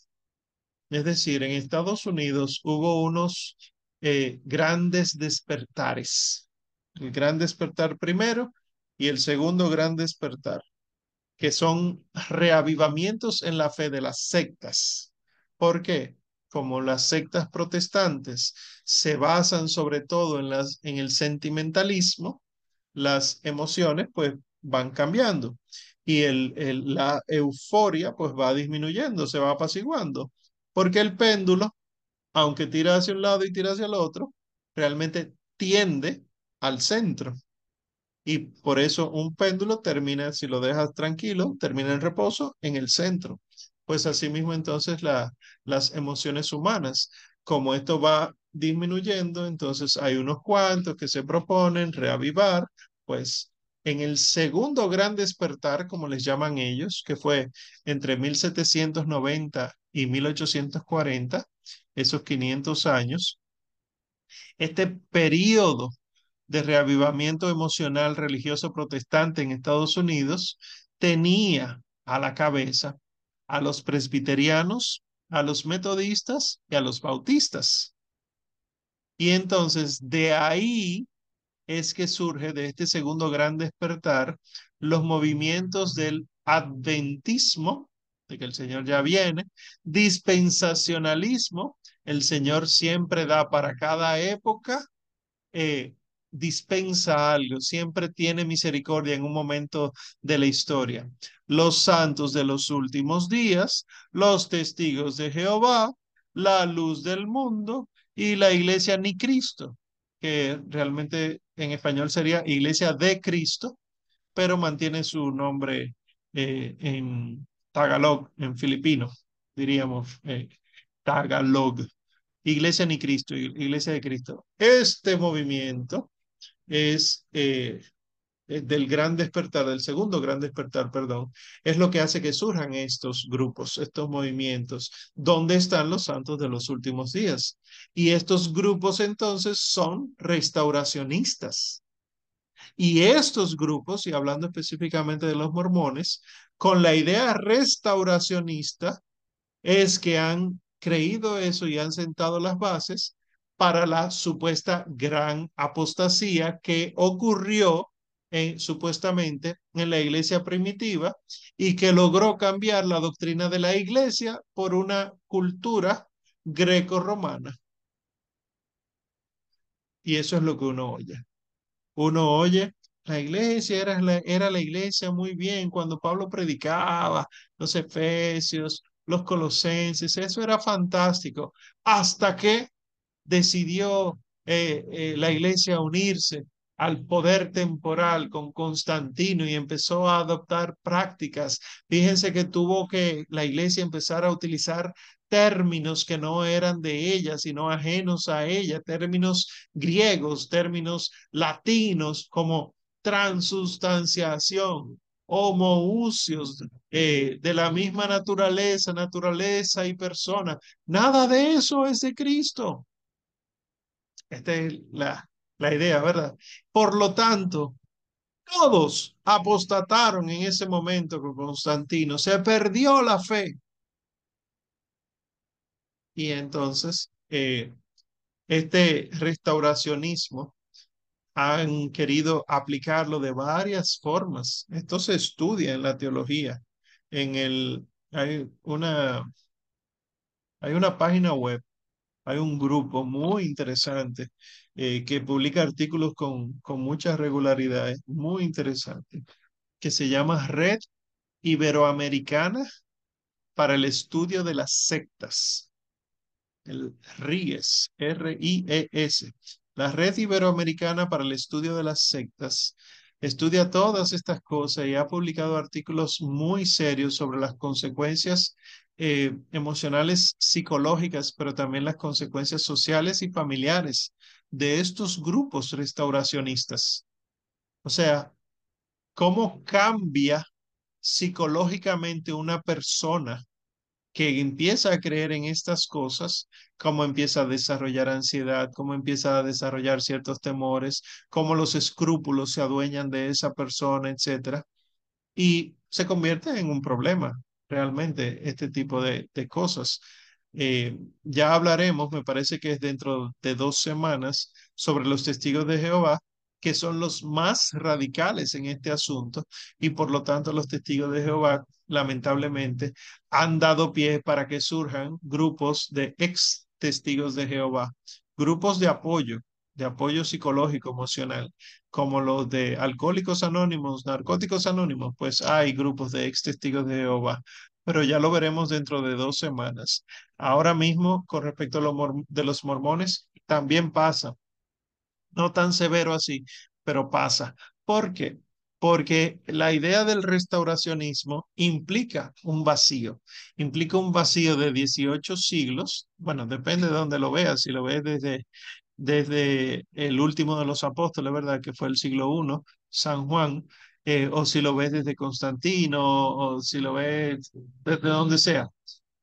Es decir, en Estados Unidos hubo unos eh, grandes despertares. El gran despertar primero y el segundo gran despertar, que son reavivamientos en la fe de las sectas. ¿Por qué? Como las sectas protestantes se basan sobre todo en, las, en el sentimentalismo, las emociones pues van cambiando y el, el, la euforia pues va disminuyendo, se va apaciguando, porque el péndulo, aunque tira hacia un lado y tira hacia el otro, realmente tiende al centro. Y por eso un péndulo termina, si lo dejas tranquilo, termina en reposo en el centro. Pues asimismo entonces la, las emociones humanas, como esto va disminuyendo, entonces hay unos cuantos que se proponen reavivar, pues en el segundo gran despertar, como les llaman ellos, que fue entre 1790 y 1840, esos 500 años, este periodo de reavivamiento emocional religioso protestante en Estados Unidos tenía a la cabeza a los presbiterianos, a los metodistas y a los bautistas. Y entonces de ahí es que surge de este segundo gran despertar los movimientos del adventismo, de que el Señor ya viene, dispensacionalismo, el Señor siempre da para cada época, eh, dispensa algo, siempre tiene misericordia en un momento de la historia. Los santos de los últimos días, los testigos de Jehová, la luz del mundo y la iglesia ni Cristo, que realmente en español sería iglesia de Cristo, pero mantiene su nombre eh, en Tagalog, en filipino, diríamos eh, Tagalog. Iglesia ni Cristo, Iglesia de Cristo. Este movimiento es eh, del gran despertar, del segundo gran despertar, perdón, es lo que hace que surjan estos grupos, estos movimientos, donde están los santos de los últimos días. Y estos grupos entonces son restauracionistas. Y estos grupos, y hablando específicamente de los mormones, con la idea restauracionista, es que han creído eso y han sentado las bases para la supuesta gran apostasía que ocurrió eh, supuestamente en la iglesia primitiva y que logró cambiar la doctrina de la iglesia por una cultura greco-romana. Y eso es lo que uno oye. Uno oye, la iglesia era la, era la iglesia muy bien cuando Pablo predicaba, los efesios, los colosenses, eso era fantástico, hasta que decidió eh, eh, la iglesia unirse al poder temporal con Constantino y empezó a adoptar prácticas. Fíjense que tuvo que la iglesia empezar a utilizar términos que no eran de ella, sino ajenos a ella, términos griegos, términos latinos como transustanciación, homoousios, eh, de la misma naturaleza, naturaleza y persona. Nada de eso es de Cristo. Esta es la, la idea, ¿verdad? Por lo tanto, todos apostataron en ese momento con Constantino, se perdió la fe. Y entonces, eh, este restauracionismo han querido aplicarlo de varias formas. Esto se estudia en la teología. En el, hay una, hay una página web hay un grupo muy interesante eh, que publica artículos con, con muchas regularidades, muy interesante, que se llama Red Iberoamericana para el estudio de las sectas. El RIES, R-I-E-S, la Red Iberoamericana para el Estudio de las Sectas estudia todas estas cosas y ha publicado artículos muy serios sobre las consecuencias eh, emocionales psicológicas, pero también las consecuencias sociales y familiares de estos grupos restauracionistas. O sea, cómo cambia psicológicamente una persona que empieza a creer en estas cosas, cómo empieza a desarrollar ansiedad, cómo empieza a desarrollar ciertos temores, cómo los escrúpulos se adueñan de esa persona, etcétera, y se convierte en un problema realmente este tipo de, de cosas. Eh, ya hablaremos, me parece que es dentro de dos semanas, sobre los testigos de Jehová, que son los más radicales en este asunto y por lo tanto los testigos de Jehová lamentablemente han dado pie para que surjan grupos de ex testigos de Jehová, grupos de apoyo, de apoyo psicológico, emocional, como los de alcohólicos anónimos, narcóticos anónimos, pues hay grupos de ex testigos de Jehová, pero ya lo veremos dentro de dos semanas. Ahora mismo, con respecto a los de los mormones, también pasa no tan severo así, pero pasa. ¿Por qué? Porque la idea del restauracionismo implica un vacío, implica un vacío de 18 siglos, bueno, depende de dónde lo veas, si lo ves desde, desde el último de los apóstoles, ¿verdad? Que fue el siglo I, San Juan, eh, o si lo ves desde Constantino, o si lo ves desde donde sea.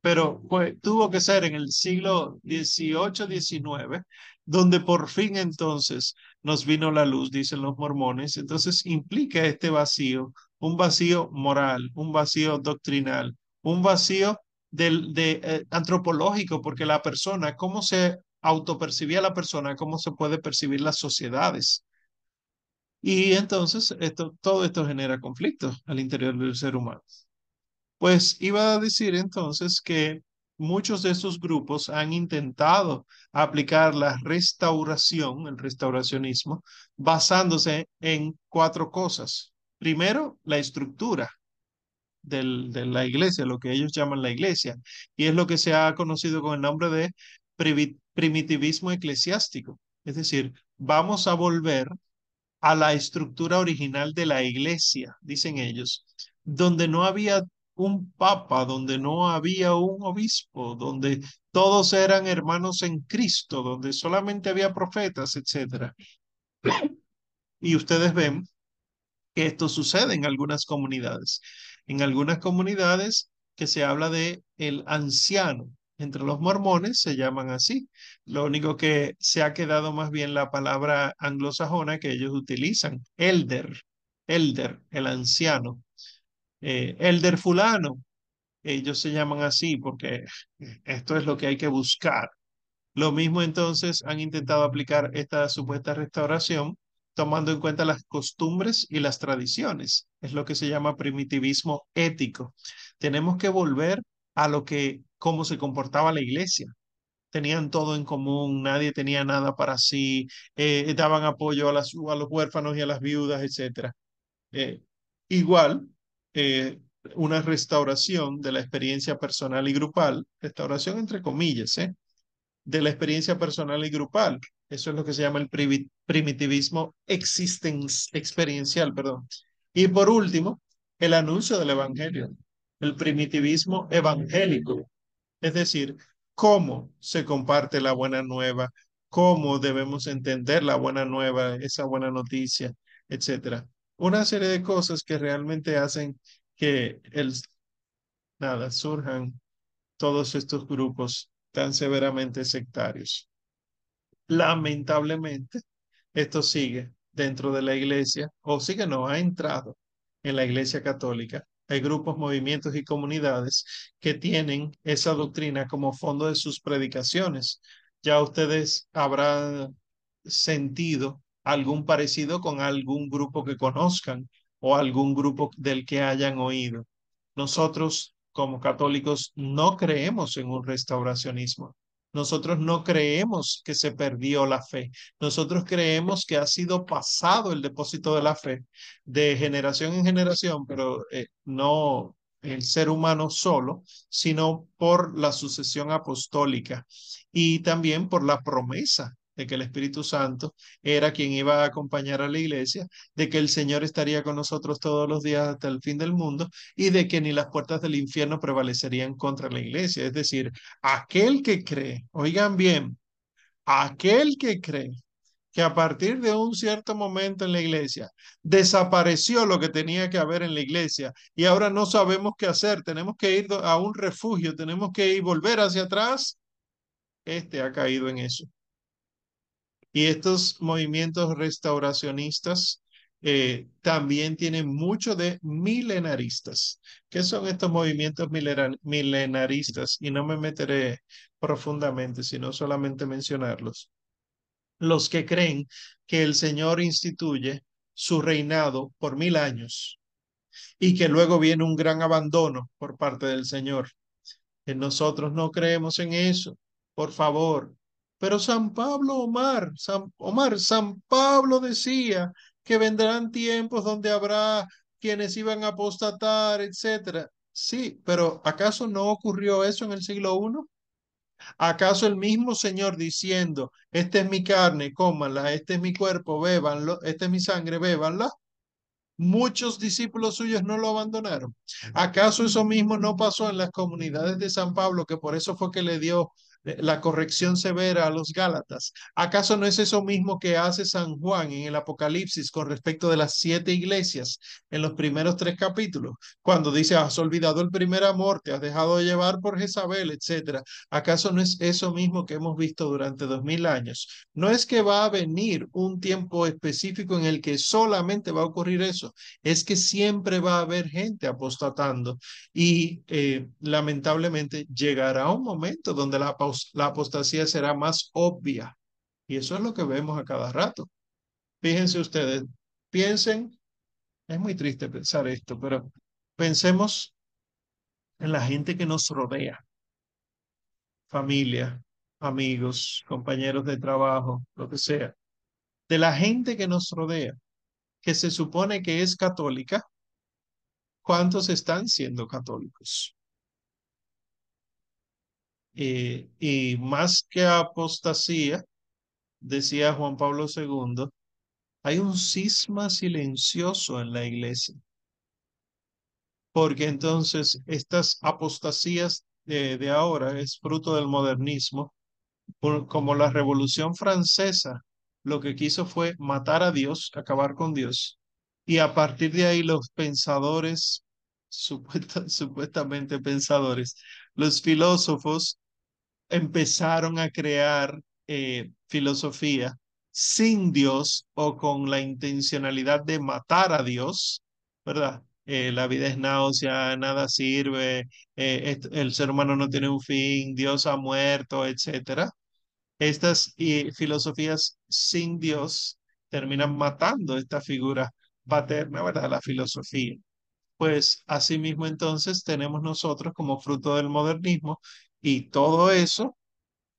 Pero tuvo que ser en el siglo XVIII, XIX, donde por fin entonces nos vino la luz, dicen los mormones. Entonces implica este vacío, un vacío moral, un vacío doctrinal, un vacío del, de, eh, antropológico, porque la persona, cómo se autopercibía la persona, cómo se puede percibir las sociedades. Y entonces esto, todo esto genera conflictos al interior del ser humano. Pues iba a decir entonces que muchos de estos grupos han intentado aplicar la restauración, el restauracionismo, basándose en cuatro cosas. Primero, la estructura del, de la iglesia, lo que ellos llaman la iglesia, y es lo que se ha conocido con el nombre de primitivismo eclesiástico. Es decir, vamos a volver a la estructura original de la iglesia, dicen ellos, donde no había un papa, donde no había un obispo, donde todos eran hermanos en Cristo, donde solamente había profetas, etc. Y ustedes ven que esto sucede en algunas comunidades. En algunas comunidades que se habla de el anciano. Entre los mormones se llaman así. Lo único que se ha quedado más bien la palabra anglosajona que ellos utilizan, elder, elder, el anciano eh, elder fulano. Ellos se llaman así porque esto es lo que hay que buscar. Lo mismo entonces han intentado aplicar esta supuesta restauración tomando en cuenta las costumbres y las tradiciones. Es lo que se llama primitivismo ético. Tenemos que volver a lo que, cómo se comportaba la iglesia. Tenían todo en común, nadie tenía nada para sí, eh, daban apoyo a los huérfanos y a las viudas, etc. Eh, igual, eh, una restauración de la experiencia personal y grupal, restauración entre comillas, ¿eh? de la experiencia personal y grupal. Eso es lo que se llama el primitivismo experiencial, perdón. Y por último, el anuncio del evangelio, el primitivismo evangélico, es decir, cómo se comparte la buena nueva, cómo debemos entender la buena nueva, esa buena noticia, etcétera una serie de cosas que realmente hacen que el, nada, surjan todos estos grupos tan severamente sectarios. Lamentablemente, esto sigue dentro de la iglesia, o sigue no, ha entrado en la iglesia católica. Hay grupos, movimientos y comunidades que tienen esa doctrina como fondo de sus predicaciones. Ya ustedes habrán sentido algún parecido con algún grupo que conozcan o algún grupo del que hayan oído. Nosotros como católicos no creemos en un restauracionismo. Nosotros no creemos que se perdió la fe. Nosotros creemos que ha sido pasado el depósito de la fe de generación en generación, pero eh, no, el ser humano solo, sino por la sucesión apostólica y también por la promesa de que el Espíritu Santo era quien iba a acompañar a la iglesia, de que el Señor estaría con nosotros todos los días hasta el fin del mundo y de que ni las puertas del infierno prevalecerían contra la iglesia. Es decir, aquel que cree, oigan bien, aquel que cree que a partir de un cierto momento en la iglesia desapareció lo que tenía que haber en la iglesia y ahora no sabemos qué hacer, tenemos que ir a un refugio, tenemos que ir volver hacia atrás, este ha caído en eso. Y estos movimientos restauracionistas eh, también tienen mucho de milenaristas. ¿Qué son estos movimientos milenaristas? Y no me meteré profundamente, sino solamente mencionarlos. Los que creen que el Señor instituye su reinado por mil años y que luego viene un gran abandono por parte del Señor. Que nosotros no creemos en eso. Por favor, pero San Pablo Omar, San, Omar, San Pablo decía que vendrán tiempos donde habrá quienes iban a apostatar, etcétera. Sí, pero ¿acaso no ocurrió eso en el siglo I? ¿Acaso el mismo Señor diciendo, esta es mi carne, cómanla, este es mi cuerpo, bébanlo, esta es mi sangre, bébanla? Muchos discípulos suyos no lo abandonaron. ¿Acaso eso mismo no pasó en las comunidades de San Pablo, que por eso fue que le dio la corrección severa a los Gálatas. ¿Acaso no es eso mismo que hace San Juan en el Apocalipsis con respecto de las siete iglesias en los primeros tres capítulos? Cuando dice, has olvidado el primer amor, te has dejado de llevar por Jezabel, etcétera. ¿Acaso no es eso mismo que hemos visto durante dos mil años? No es que va a venir un tiempo específico en el que solamente va a ocurrir eso, es que siempre va a haber gente apostatando y eh, lamentablemente llegará un momento donde la la apostasía será más obvia. Y eso es lo que vemos a cada rato. Fíjense ustedes, piensen, es muy triste pensar esto, pero pensemos en la gente que nos rodea, familia, amigos, compañeros de trabajo, lo que sea, de la gente que nos rodea, que se supone que es católica, ¿cuántos están siendo católicos? Eh, y más que apostasía, decía Juan Pablo II, hay un cisma silencioso en la iglesia. Porque entonces estas apostasías de, de ahora es fruto del modernismo, como la Revolución Francesa, lo que quiso fue matar a Dios, acabar con Dios. Y a partir de ahí los pensadores, (laughs) supuestamente pensadores, los filósofos empezaron a crear eh, filosofía sin Dios o con la intencionalidad de matar a Dios, ¿verdad? Eh, la vida es náusea, nada sirve, eh, el ser humano no tiene un fin, Dios ha muerto, etcétera. Estas filosofías sin Dios terminan matando esta figura paterna, ¿verdad? La filosofía. Pues asimismo entonces tenemos nosotros como fruto del modernismo y todo eso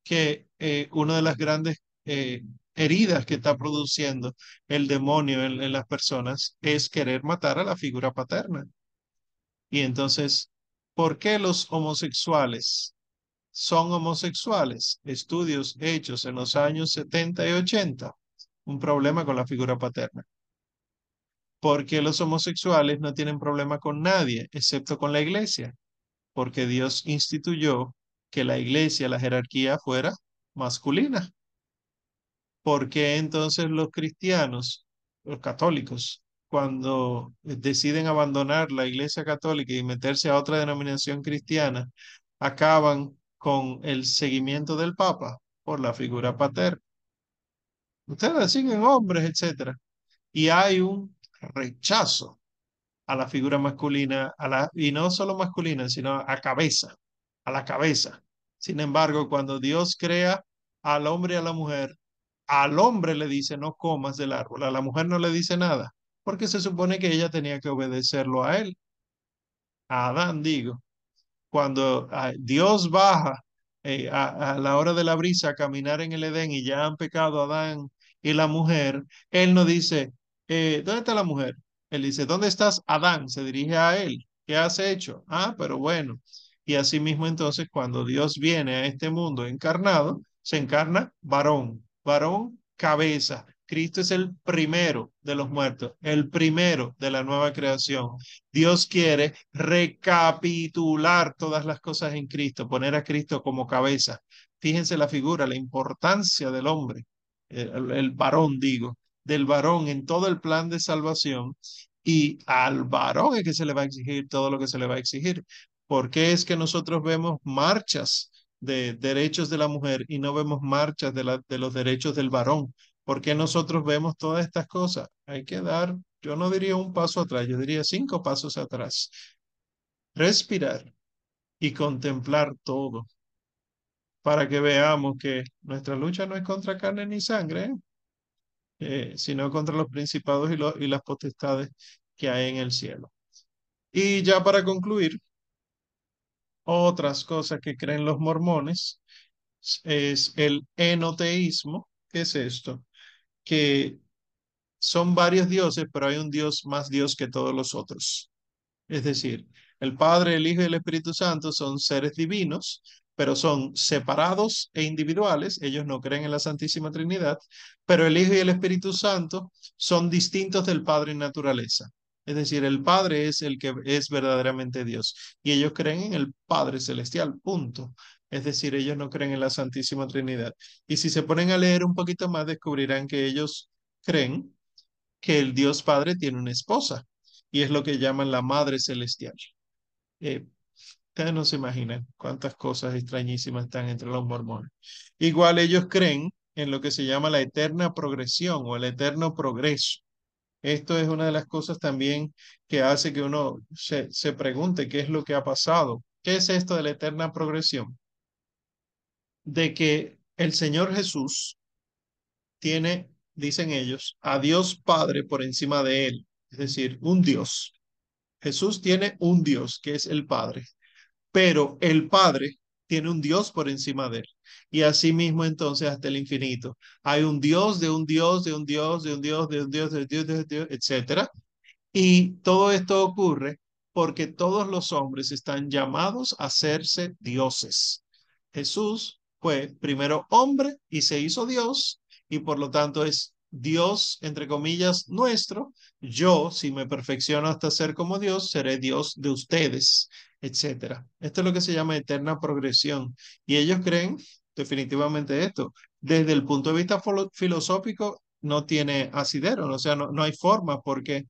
que eh, una de las grandes eh, heridas que está produciendo el demonio en, las personas es querer matar a la figura paterna. Y entonces, ¿por qué los homosexuales son homosexuales? Estudios hechos en los años 70 y 80, un problema con la figura paterna. Porque los homosexuales no tienen problema con nadie, excepto con la iglesia, porque Dios instituyó que la iglesia, la jerarquía fuera masculina. ¿Por qué entonces los cristianos, los católicos, cuando deciden abandonar la iglesia católica y meterse a otra denominación cristiana, acaban con el seguimiento del Papa por la figura paterna? Ustedes siguen hombres, etcétera. Y hay un rechazo a la figura masculina, a la, y no solo masculina, sino a cabeza, a la cabeza. Sin embargo, cuando Dios crea al hombre y a la mujer, al hombre le dice no comas del árbol, a la mujer no le dice nada, porque se supone que ella tenía que obedecerlo a él. A Adán, digo. Cuando ah, Dios baja eh, a, la hora de la brisa a caminar en el Edén y ya han pecado Adán y la mujer, él no dice, eh, ¿dónde está la mujer? Él dice, ¿dónde estás, Adán? Se dirige a él ¿Qué has hecho? Ah, pero bueno. Y asimismo entonces cuando Dios viene a este mundo encarnado, se encarna varón, varón, cabeza. Cristo es el primero de los muertos, el primero de la nueva creación. Dios quiere recapitular todas las cosas en Cristo, poner a Cristo como cabeza. Fíjense la figura, la importancia del hombre, el, varón, digo, del varón en todo el plan de salvación y al varón es que se le va a exigir todo lo que se le va a exigir. ¿Por qué es que nosotros vemos marchas de derechos de la mujer y no vemos marchas de, la, de los derechos del varón? ¿Por qué nosotros vemos todas estas cosas? Hay que dar, yo no diría un paso atrás, yo diría cinco pasos atrás. Respirar y contemplar todo para que veamos que nuestra lucha no es contra carne ni sangre, ¿eh? Sino contra los principados y, los, y las potestades que hay en el cielo. Y ya para concluir, otras cosas que creen los mormones es el enoteísmo. ¿Qué es esto? Que son varios dioses, pero hay un Dios más Dios que todos los otros. Es decir, el Padre, el Hijo y el Espíritu Santo son seres divinos, pero son separados e individuales. Ellos no creen en la Santísima Trinidad, pero el Hijo y el Espíritu Santo son distintos del Padre en naturaleza. Es decir, el Padre es el que es verdaderamente Dios y ellos creen en el Padre Celestial, punto. Es decir, ellos no creen en la Santísima Trinidad. Y si se ponen a leer un poquito más, descubrirán que ellos creen que el Dios Padre tiene una esposa y es lo que llaman la Madre Celestial. Eh, ustedes no se imaginan cuántas cosas extrañísimas están entre los mormones. Igual ellos creen en lo que se llama la eterna progresión o el eterno progreso. Esto es una de las cosas también que hace que uno se, se pregunte qué es lo que ha pasado. ¿Qué es esto de la eterna progresión? De que el Señor Jesús tiene, dicen ellos, a Dios Padre por encima de él, es decir, un Dios. Jesús tiene un Dios que es el Padre, pero el Padre tiene un Dios por encima de él. Y así mismo entonces hasta el infinito. Hay un Dios de un Dios, de un Dios, de un Dios, de un Dios, de un Dios, de un Dios, etcétera. Y todo esto ocurre porque todos los hombres están llamados a hacerse dioses. Jesús fue primero hombre y se hizo Dios y por lo tanto es Dios, entre comillas, nuestro. Yo, si me perfecciono hasta ser como Dios, seré Dios de ustedes etcétera. Esto es lo que se llama eterna progresión. Y ellos creen definitivamente esto. Desde el punto de vista filosófico, no tiene asidero, o sea, no, no hay forma porque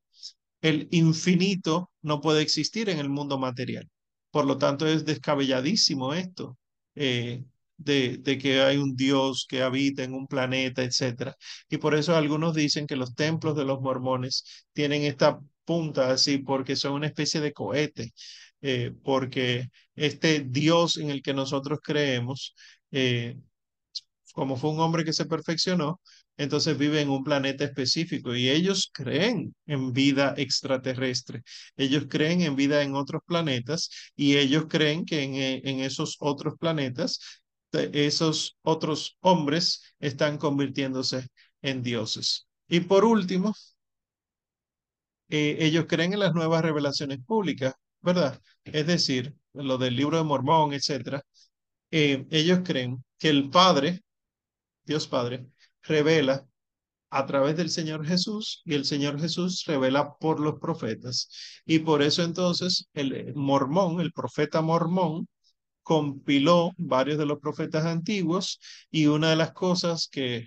el infinito no puede existir en el mundo material. Por lo tanto, es descabelladísimo esto. Eh, de, de, que hay un Dios que habita en un planeta, etcétera. Y por eso algunos dicen que los templos de los mormones tienen esta punta así porque son una especie de cohete. Eh, porque este Dios en el que nosotros creemos, eh, como fue un hombre que se perfeccionó, entonces vive en un planeta específico y ellos creen en vida extraterrestre, ellos creen en vida en otros planetas y ellos creen que en, eh, en esos otros planetas, esos otros hombres están convirtiéndose en dioses. Y por último, ellos creen en las nuevas revelaciones públicas. ¿Verdad? Es decir, lo del libro de Mormón, etcétera, eh, ellos creen que el Padre, Dios Padre, revela a través del Señor Jesús y el Señor Jesús revela por los profetas. Y por eso entonces el mormón, el profeta mormón, compiló varios de los profetas antiguos y una de las cosas que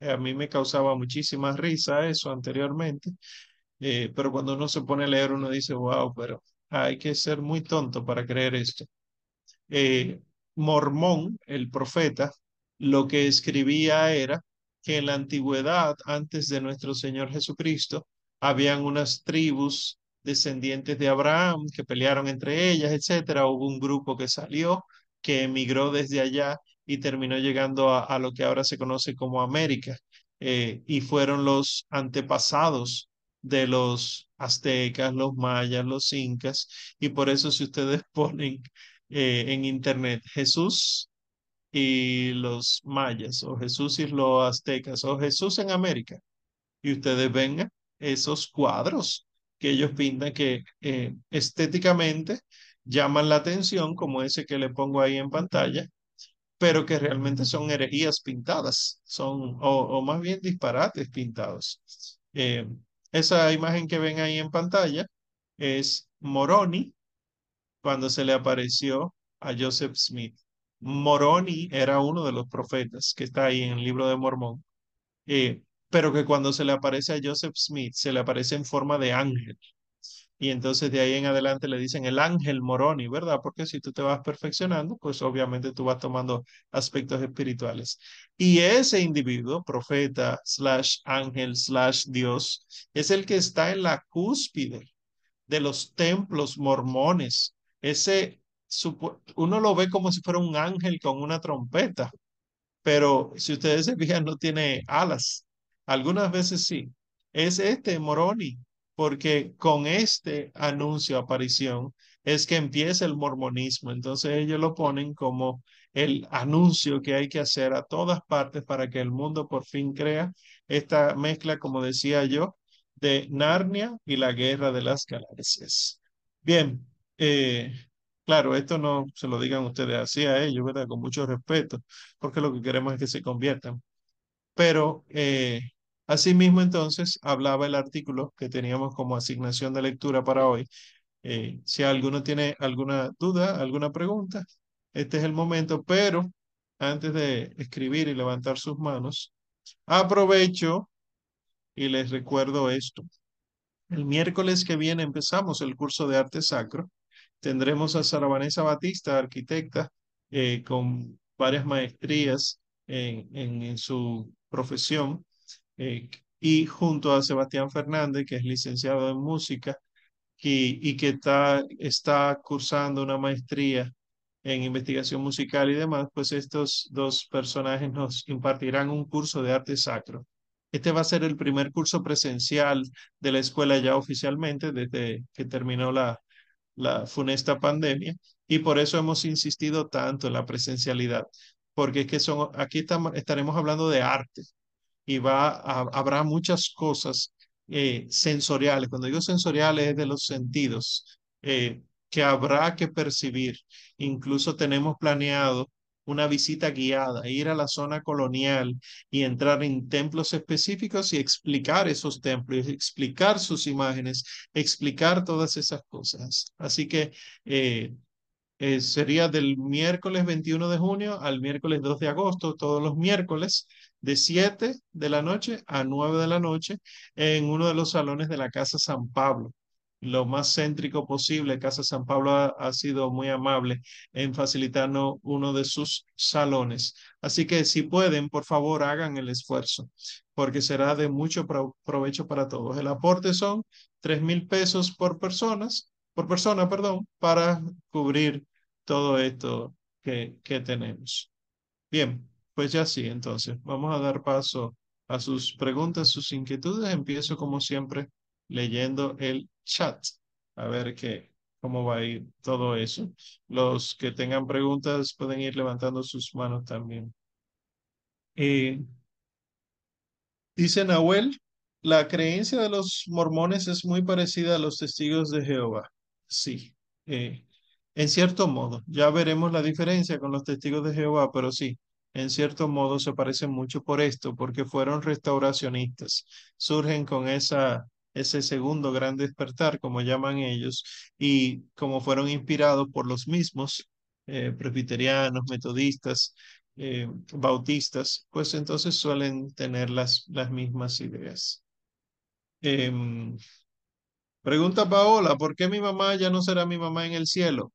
a mí me causaba muchísima risa eso anteriormente, eh, pero cuando uno se pone a leer uno dice, wow, pero hay que ser muy tonto para creer esto. Eh, Mormón, el profeta, lo que escribía era que en la antigüedad, antes de nuestro Señor Jesucristo, habían unas tribus descendientes de Abraham que pelearon entre ellas, etcétera. Hubo un grupo que salió, que emigró desde allá y terminó llegando a, lo que ahora se conoce como América. Eh, y fueron los antepasados de los aztecas, los mayas, los incas, y por eso si ustedes (laughs) ponen eh, en internet Jesús y los mayas, o Jesús y los aztecas, o Jesús en América, y ustedes ven esos cuadros que ellos pintan que eh, estéticamente llaman la atención, como ese que le pongo ahí en pantalla, pero que realmente son herejías pintadas, son, o, más bien disparates pintados. Eh, esa imagen que ven ahí en pantalla es Moroni cuando se le apareció a Joseph Smith. Moroni era uno de los profetas que está ahí en el libro de Mormón, eh, pero que cuando se le aparece a Joseph Smith, se le aparece en forma de ángel. Y entonces de ahí en adelante le dicen el ángel Moroni, ¿verdad? Porque si tú te vas perfeccionando, pues obviamente tú vas tomando aspectos espirituales. Y ese individuo, profeta, slash ángel, slash Dios, es el que está en la cúspide de los templos mormones. Ese uno lo ve como si fuera un ángel con una trompeta, pero si ustedes se fijan, no tiene alas. Algunas veces sí. Es este Moroni, porque con este anuncio, aparición, es que empieza el mormonismo. Entonces ellos lo ponen como el anuncio que hay que hacer a todas partes para que el mundo por fin crea esta mezcla, como decía yo, de Narnia y la guerra de las galaxias. Bien, eh, Claro, esto no se lo digan ustedes así a ellos, ¿verdad? Con mucho respeto, porque lo que queremos es que se conviertan. Pero eh, asimismo entonces hablaba el artículo que teníamos como asignación de lectura para hoy. Eh, si alguno tiene alguna duda, alguna pregunta, este es el momento, pero antes de escribir y levantar sus manos, aprovecho y les recuerdo esto. El miércoles que viene empezamos el curso de arte sacro Tendremos a Sara Vanessa Batista, arquitecta, eh, con varias maestrías en, en, su profesión, eh, y junto a Sebastián Fernández, que es licenciado en música y, y que está, está cursando una maestría en investigación musical y demás, pues estos dos personajes nos impartirán un curso de arte sacro. Este va a ser el primer curso presencial de la escuela ya oficialmente desde que terminó la, la funesta pandemia y por eso hemos insistido tanto en la presencialidad, porque es que son, aquí estamos, estaremos hablando de arte y va habrá muchas cosas eh, sensoriales. Cuando digo sensoriales es de los sentidos eh, que habrá que percibir. Incluso tenemos planeado una visita guiada, ir a la zona colonial y entrar en templos específicos y explicar esos templos, explicar sus imágenes, explicar todas esas cosas. Así que eh, eh, sería del miércoles 21 de junio al miércoles 2 de agosto, todos los miércoles, de 7 de la noche a 9 de la noche, en uno de los salones de la Casa San Pablo lo más céntrico posible. Casa San Pablo ha, sido muy amable en facilitarnos uno de sus salones. Así que si pueden, por favor, hagan el esfuerzo, porque será de mucho provecho para todos. El aporte son tres mil pesos por personas, por persona, perdón, para cubrir todo esto que, que tenemos. Bien, pues ya sí, entonces vamos a dar paso a sus preguntas, sus inquietudes. Empiezo como siempre leyendo el chat, a ver qué, cómo va a ir todo eso. Los que tengan preguntas pueden ir levantando sus manos también. Eh, dice Nahuel, la creencia de los mormones es muy parecida a los testigos de Jehová. Sí, eh, en cierto modo. Ya veremos la diferencia con los testigos de Jehová, pero sí, en cierto modo se parecen mucho por esto, porque fueron restauracionistas. Surgen con esa ese segundo gran despertar, como llaman ellos, y como fueron inspirados por los mismos eh, presbiterianos, metodistas, eh, bautistas, pues entonces suelen tener las, las mismas ideas. Em, pregunta Paola, ¿por qué mi mamá ya no será mi mamá en el cielo?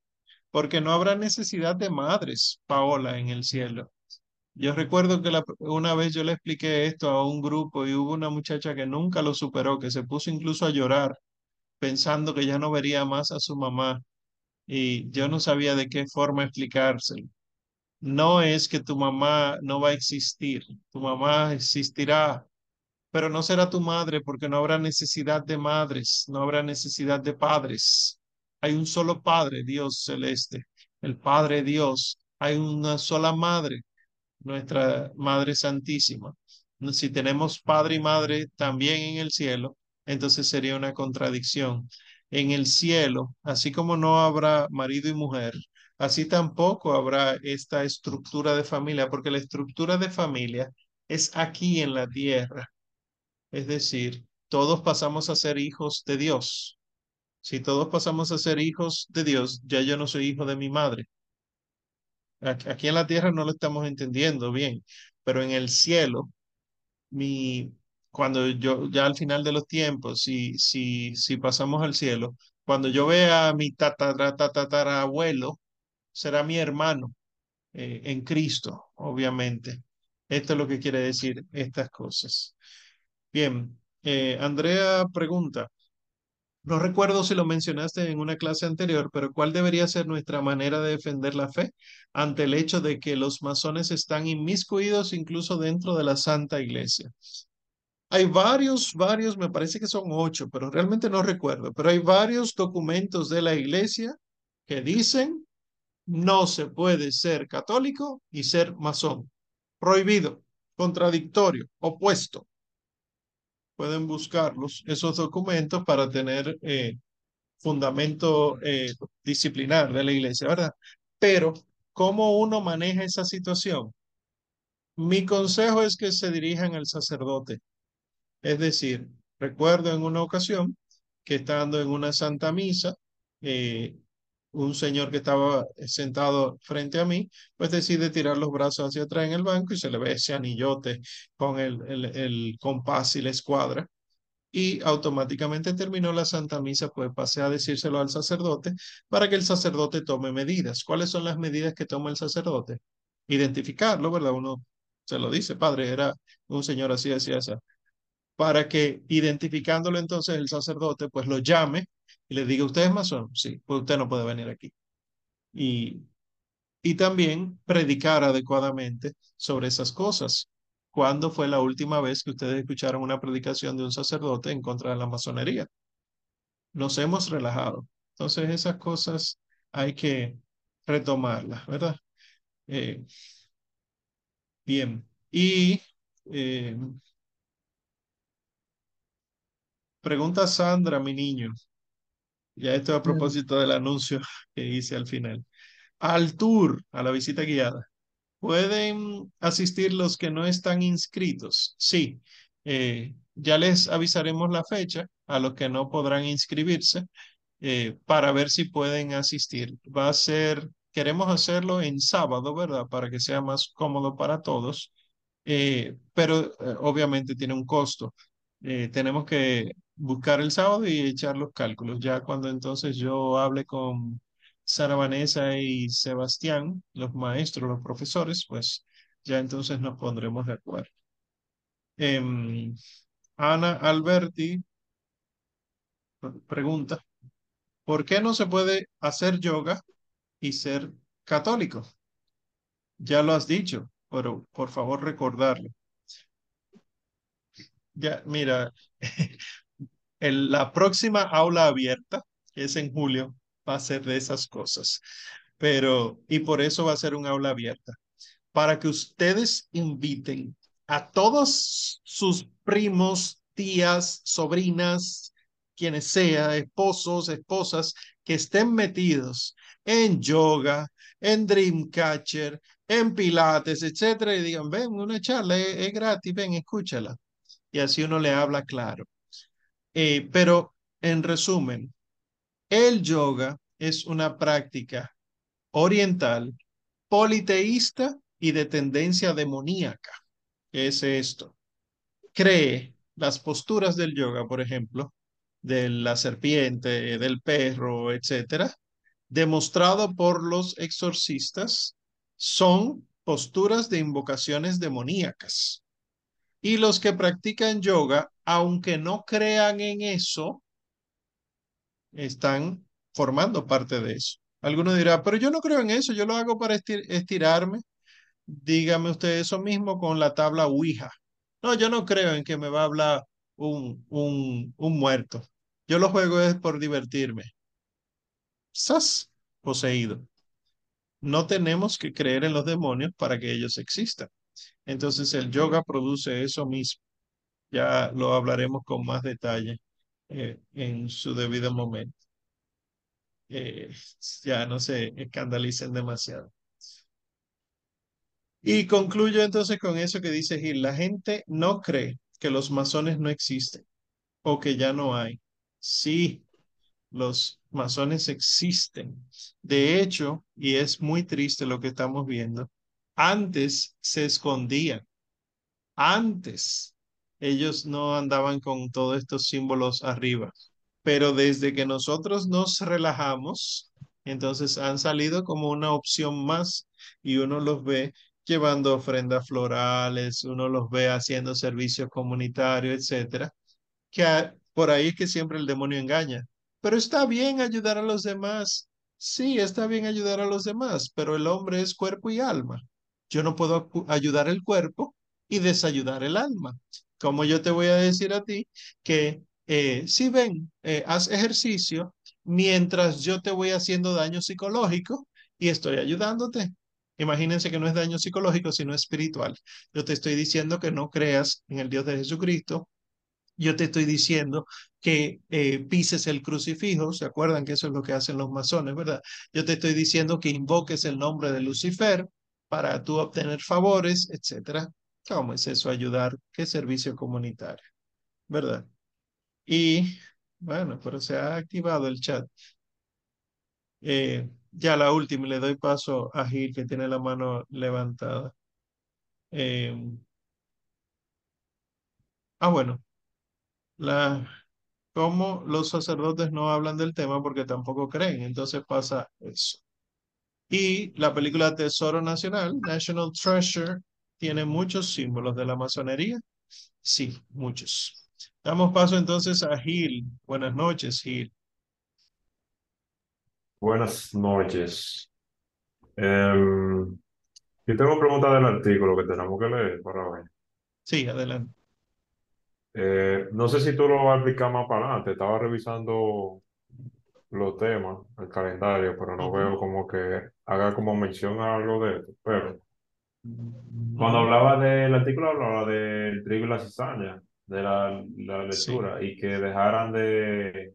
Porque no habrá necesidad de madres, Paola, en el cielo. Yo recuerdo que una vez yo le expliqué esto a un grupo y hubo una muchacha que nunca lo superó, que se puso incluso a llorar pensando que ya no vería más a su mamá y yo no sabía de qué forma explicárselo. No es que tu mamá no va a existir, tu mamá existirá, pero no será tu madre porque no habrá necesidad de madres, no habrá necesidad de padres. Hay un solo Padre, Dios celeste, el Padre Dios. Hay una sola madre, nuestra Madre Santísima. Si tenemos Padre y Madre también en el cielo, entonces sería una contradicción. En el cielo, así como no habrá marido y mujer, así tampoco habrá esta estructura de familia, porque la estructura de familia es aquí en la tierra. Es decir, todos pasamos a ser hijos de Dios. Si todos pasamos a ser hijos de Dios, ya yo no soy hijo de mi madre. Aquí en la tierra no lo estamos entendiendo bien, pero en el cielo, mi, cuando yo, ya al final de los tiempos, si, si, si pasamos al cielo, cuando yo vea a mi tatarabuelo, será mi hermano eh, en Cristo, obviamente. Esto es lo que quiere decir estas cosas. Bien, eh, Andrea pregunta, no recuerdo si lo mencionaste en una clase anterior, pero ¿cuál debería ser nuestra manera de defender la fe ante el hecho de que los masones están inmiscuidos incluso dentro de la Santa Iglesia? Hay varios, varios, me parece que son ocho, pero realmente no recuerdo, pero hay varios documentos de la Iglesia que dicen no se puede ser católico y ser masón. Prohibido, contradictorio, opuesto pueden buscarlos, esos documentos, para tener eh, fundamento eh, disciplinar de la iglesia, ¿verdad? Pero, ¿cómo uno maneja esa situación? Mi consejo es que se dirijan al sacerdote. Es decir, recuerdo en una ocasión que estando en una santa misa, eh, un señor que estaba sentado frente a mí, pues decide tirar los brazos hacia atrás en el banco y se le ve ese anillote con el, el, el compás y la escuadra. Y automáticamente terminó la Santa Misa, pues pasé a decírselo al sacerdote para que el sacerdote tome medidas. ¿Cuáles son las medidas que toma el sacerdote? Identificarlo, ¿verdad? Uno se lo dice, padre, era un señor así, así, así. Para que identificándolo entonces el sacerdote, pues lo llame y le diga, ¿usted es masón? Sí, pues usted no puede venir aquí. Y, y también predicar adecuadamente sobre esas cosas. ¿Cuándo fue la última vez que ustedes escucharon una predicación de un sacerdote en contra de la masonería? Nos hemos relajado. Entonces esas cosas hay que retomarlas, ¿verdad? Eh, bien. Y eh, pregunta Sandra, mi niño. Ya esto a propósito del anuncio que hice al final. Al tour, a la visita guiada. ¿Pueden asistir los que no están inscritos? Sí. Eh, ya les avisaremos la fecha a los que no podrán inscribirse eh, para ver si pueden asistir. Va a ser, queremos hacerlo en sábado, ¿verdad? Para que sea más cómodo para todos, eh, pero obviamente tiene un costo. tenemos que buscar el sábado y echar los cálculos. Ya cuando entonces yo hable con Sara Vanessa y Sebastián, los maestros, los profesores, pues ya entonces nos pondremos de acuerdo. Em, Ana Alberti pregunta, ¿por qué no se puede hacer yoga y ser católico? Ya lo has dicho, pero por favor recordarlo. Ya, mira, (laughs) la próxima aula abierta, que es en julio, va a ser de esas cosas. Pero, y por eso va a ser un aula abierta, para que ustedes inviten a todos sus primos, tías, sobrinas, quienes sea, esposos, esposas, que estén metidos en yoga, en Dreamcatcher, en Pilates, etcétera, y digan, ven, una charla es, gratis, ven, escúchala. Y así uno le habla claro. Eh, pero, en resumen, el yoga es una práctica oriental, politeísta y de tendencia demoníaca. ¿Qué es esto? Cree las posturas del yoga, por ejemplo, de la serpiente, del perro, etcétera, demostrado por los exorcistas, son posturas de invocaciones demoníacas. Y los que practican yoga, aunque no crean en eso, están formando parte de eso. Alguno dirá, pero yo no creo en eso, yo lo hago para estirarme. Dígame usted eso mismo con la tabla Ouija. No, yo no creo en que me va a hablar un, un, un muerto. Yo lo juego es por divertirme. ¡Sas! Poseído. No tenemos que creer en los demonios para que ellos existan. Entonces el yoga produce eso mismo. Ya lo hablaremos con más detalle eh, en su debido momento. Eh, ya no se escandalicen demasiado. Y concluyo entonces con eso que dice Gil. La gente no cree que los masones no existen o que ya no hay. Sí, los masones existen. De hecho, y es muy triste lo que estamos viendo, antes se escondían. Antes ellos no andaban con todos estos símbolos arriba. Pero desde que nosotros nos relajamos, entonces han salido como una opción más y uno los ve llevando ofrendas florales, uno los ve haciendo servicios comunitarios, etcétera, que por ahí es que siempre el demonio engaña. Pero está bien ayudar a los demás. Sí, está bien ayudar a los demás, pero el hombre es cuerpo y alma. Yo no puedo ayudar el cuerpo y desayudar el alma. Como yo te voy a decir a ti que eh, si ven, eh, haz ejercicio mientras yo te voy haciendo daño psicológico y estoy ayudándote. Imagínense que no es daño psicológico, sino espiritual. Yo te estoy diciendo que no creas en el Dios de Jesucristo, yo te estoy diciendo que eh, pises el crucifijo, ¿se acuerdan que eso es lo que hacen los masones, verdad? Yo te estoy diciendo que invoques el nombre de Lucifer para tú obtener favores, etcétera. ¿Cómo es eso ayudar? ¿Qué servicio comunitario? ¿Verdad? Y bueno, pero se ha activado el chat. Eh, ya la última, le doy paso a Gil, que tiene la mano levantada. Eh, ah, bueno, la, como los sacerdotes no hablan del tema porque tampoco creen, entonces pasa eso. Y la película Tesoro Nacional, National Treasure, tiene muchos símbolos de la masonería. Sí, muchos. Damos paso entonces a Gil. Buenas noches, Gil. Buenas noches. Em, yo tengo preguntas del artículo que tenemos que leer para hoy. Sí, adelante. Eh, no sé si tú lo vas a explicar más para adelante. Estaba revisando los temas, el calendario, pero no veo como que haga como mención a algo de esto. Pero cuando hablaba del artículo, hablaba del trigo y la cizaña, de la, la lectura, y que dejaran de.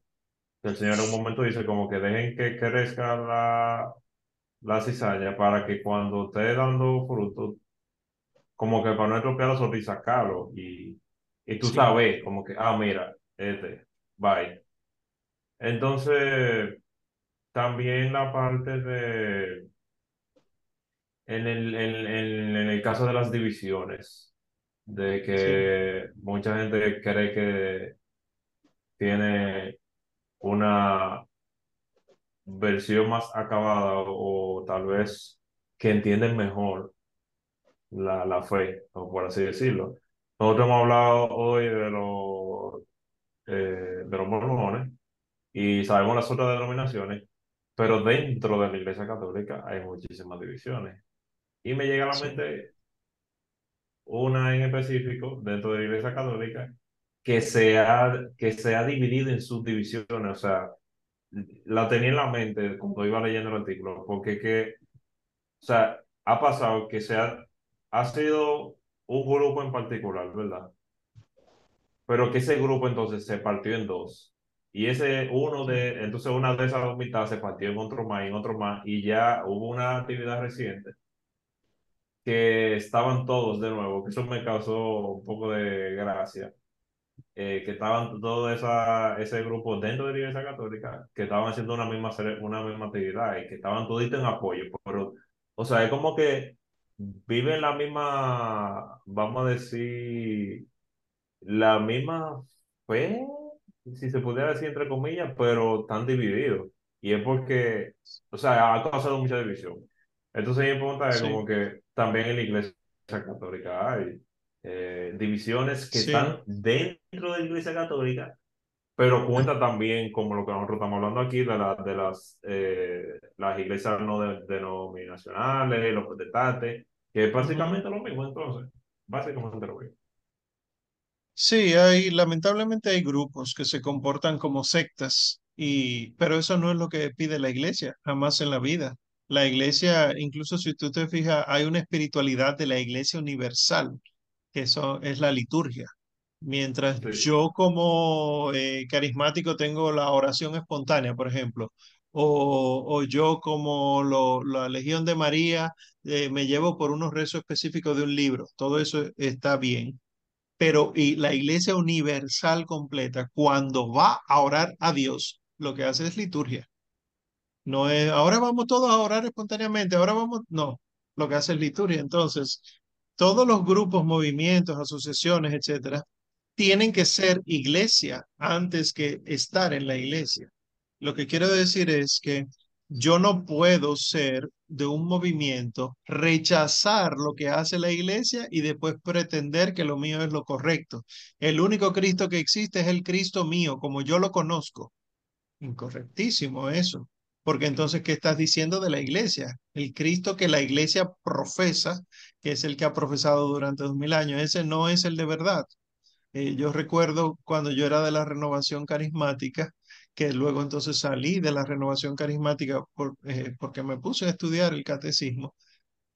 El Señor en un momento dice como que dejen que crezca la, la cizaña para que cuando esté dando fruto, como que para no estropearlo, y sacarlo y y tú sabes, como que, ah, mira, este, bye. Entonces, también la parte de, en el, en, en, el caso de las divisiones, de que mucha gente cree que tiene una versión más acabada o, tal vez que entienden mejor la, la fe, o por así decirlo. Nosotros hemos hablado hoy de los, eh, de los mormones y sabemos las otras denominaciones, pero dentro de la Iglesia Católica hay muchísimas divisiones. Y me llega a la mente una en específico dentro de la Iglesia Católica que se ha, que se ha dividido en subdivisiones. O sea, la tenía en la mente cuando iba leyendo el artículo, porque que, o sea, ha pasado que se ha, ha sido un grupo en particular, ¿verdad? Pero que ese grupo entonces se partió en dos. Y ese uno de, entonces una de esas dos mitades se partió en otro más y en otro más. Y ya hubo una actividad reciente que estaban todos de nuevo, que eso me causó un poco de gracia. Eh, que estaban todo esa, ese grupo dentro de la Iglesia Católica, que estaban haciendo una misma, una misma actividad y que estaban toditos en apoyo. Pero, o sea, es como que viven la misma, vamos a decir, la misma fe, si se pudiera decir entre comillas, pero están divididos. Y es porque, o sea, ha causado mucha división. Entonces, mi pregunta es como que también en la iglesia católica hay eh, divisiones que están dentro de la iglesia católica pero cuenta también, como lo que nosotros estamos hablando aquí, de, la, de las, eh, las iglesias no denominacionales, los protestantes, que es básicamente lo mismo entonces, básicamente lo mismo. Sí, hay, lamentablemente hay grupos que se comportan como sectas, y, pero eso no es lo que pide la iglesia, jamás en la vida. La iglesia, incluso si tú te fijas, hay una espiritualidad de la iglesia universal, que eso es la liturgia. Mientras Sí. yo como eh, carismático tengo la oración espontánea, por ejemplo, o, o yo como lo- la Legión de María eh, me llevo por unos rezos específicos de un libro, todo eso está bien, pero y la Iglesia Universal completa, cuando va a orar a Dios, lo que hace es liturgia. No es, ahora vamos todos a orar espontáneamente, ahora vamos, no, lo que hace es liturgia. Entonces, todos los grupos, movimientos, asociaciones, etcétera, tienen que ser iglesia antes que estar en la iglesia. Lo que quiero decir es que yo no puedo ser de un movimiento, rechazar lo que hace la iglesia y después pretender que lo mío es lo correcto. El único Cristo que existe es el Cristo mío, como yo lo conozco. Incorrectísimo eso. Porque entonces, ¿qué estás diciendo de la iglesia? El Cristo que la iglesia profesa, que es el que ha profesado durante dos mil años, ese no es el de verdad. Eh, yo recuerdo cuando yo era de la renovación carismática, que luego entonces salí de la renovación carismática por, eh, porque me puse a estudiar el catecismo.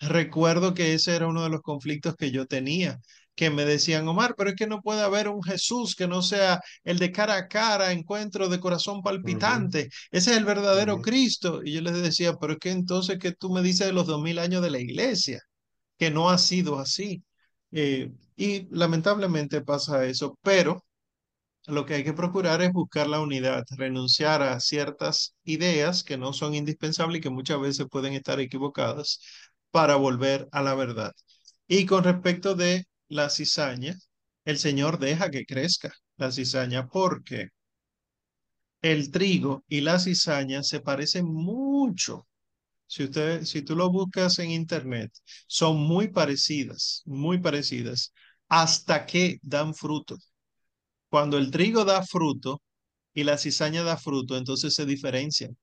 Recuerdo que ese era uno de los conflictos que yo tenía, que me decían, Omar, pero es que no puede haber un Jesús que no sea el de cara a cara, encuentro de corazón palpitante. Ese es el verdadero. Cristo. Y yo les decía, pero es que entonces que tú me dices de los dos mil años de la iglesia, que no ha sido así. Eh, y lamentablemente pasa eso, pero lo que hay que procurar es buscar la unidad, renunciar a ciertas ideas que no son indispensables y que muchas veces pueden estar equivocadas para volver a la verdad. Y con respecto de la cizaña, el Señor deja que crezca la cizaña porque el trigo y la cizaña se parecen mucho. Si si tú lo buscas en internet, son muy parecidas, muy parecidas, hasta que dan fruto. Cuando el trigo da fruto y la cizaña da fruto, entonces se diferencian.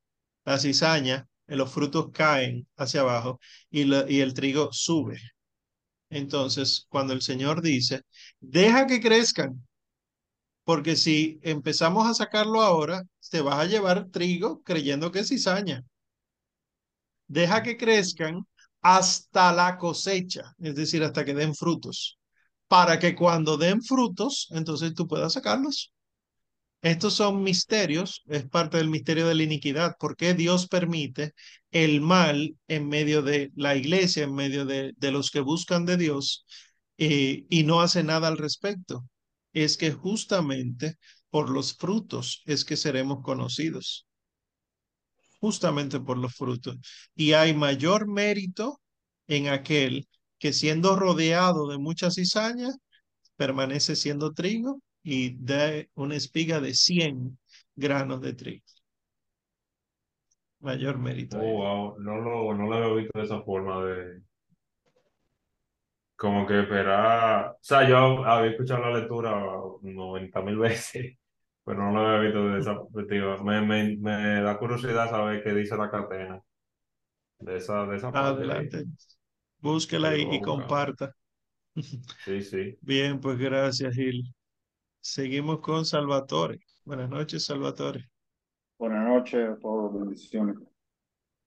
La cizaña, eh, los frutos caen hacia abajo y, y el trigo sube. Entonces, cuando el Señor dice, deja que crezcan, porque si empezamos a sacarlo ahora, te vas a llevar trigo creyendo que es cizaña. Deja que crezcan hasta la cosecha, es decir, hasta que den frutos, para que cuando den frutos, entonces tú puedas sacarlos. Estos son misterios, es parte del misterio de la iniquidad. ¿Por qué Dios permite el mal en medio de la iglesia, en medio de, de los que buscan de Dios eh, y no hace nada al respecto? Es que justamente por los frutos es que seremos conocidos, justamente por los frutos. Y hay mayor mérito en aquel que siendo rodeado de mucha cizaña, permanece siendo trigo y da una espiga de 100 granos de trigo. Mayor mérito Oh, wow. No lo, no lo había visto de esa forma de como que esperar. O sea, yo había escuchado la lectura noventa mil veces, pero no lo había visto desde esa perspectiva. Me, me, me da curiosidad saber qué dice la catena de esa, de esa parte. Adelante. Sí, Búsquela y, comparta. Sí, sí. (laughs) Bien, pues gracias, Gil. Seguimos con Salvatore. Buenas noches, Salvatore. Buenas noches a todos, bendiciones.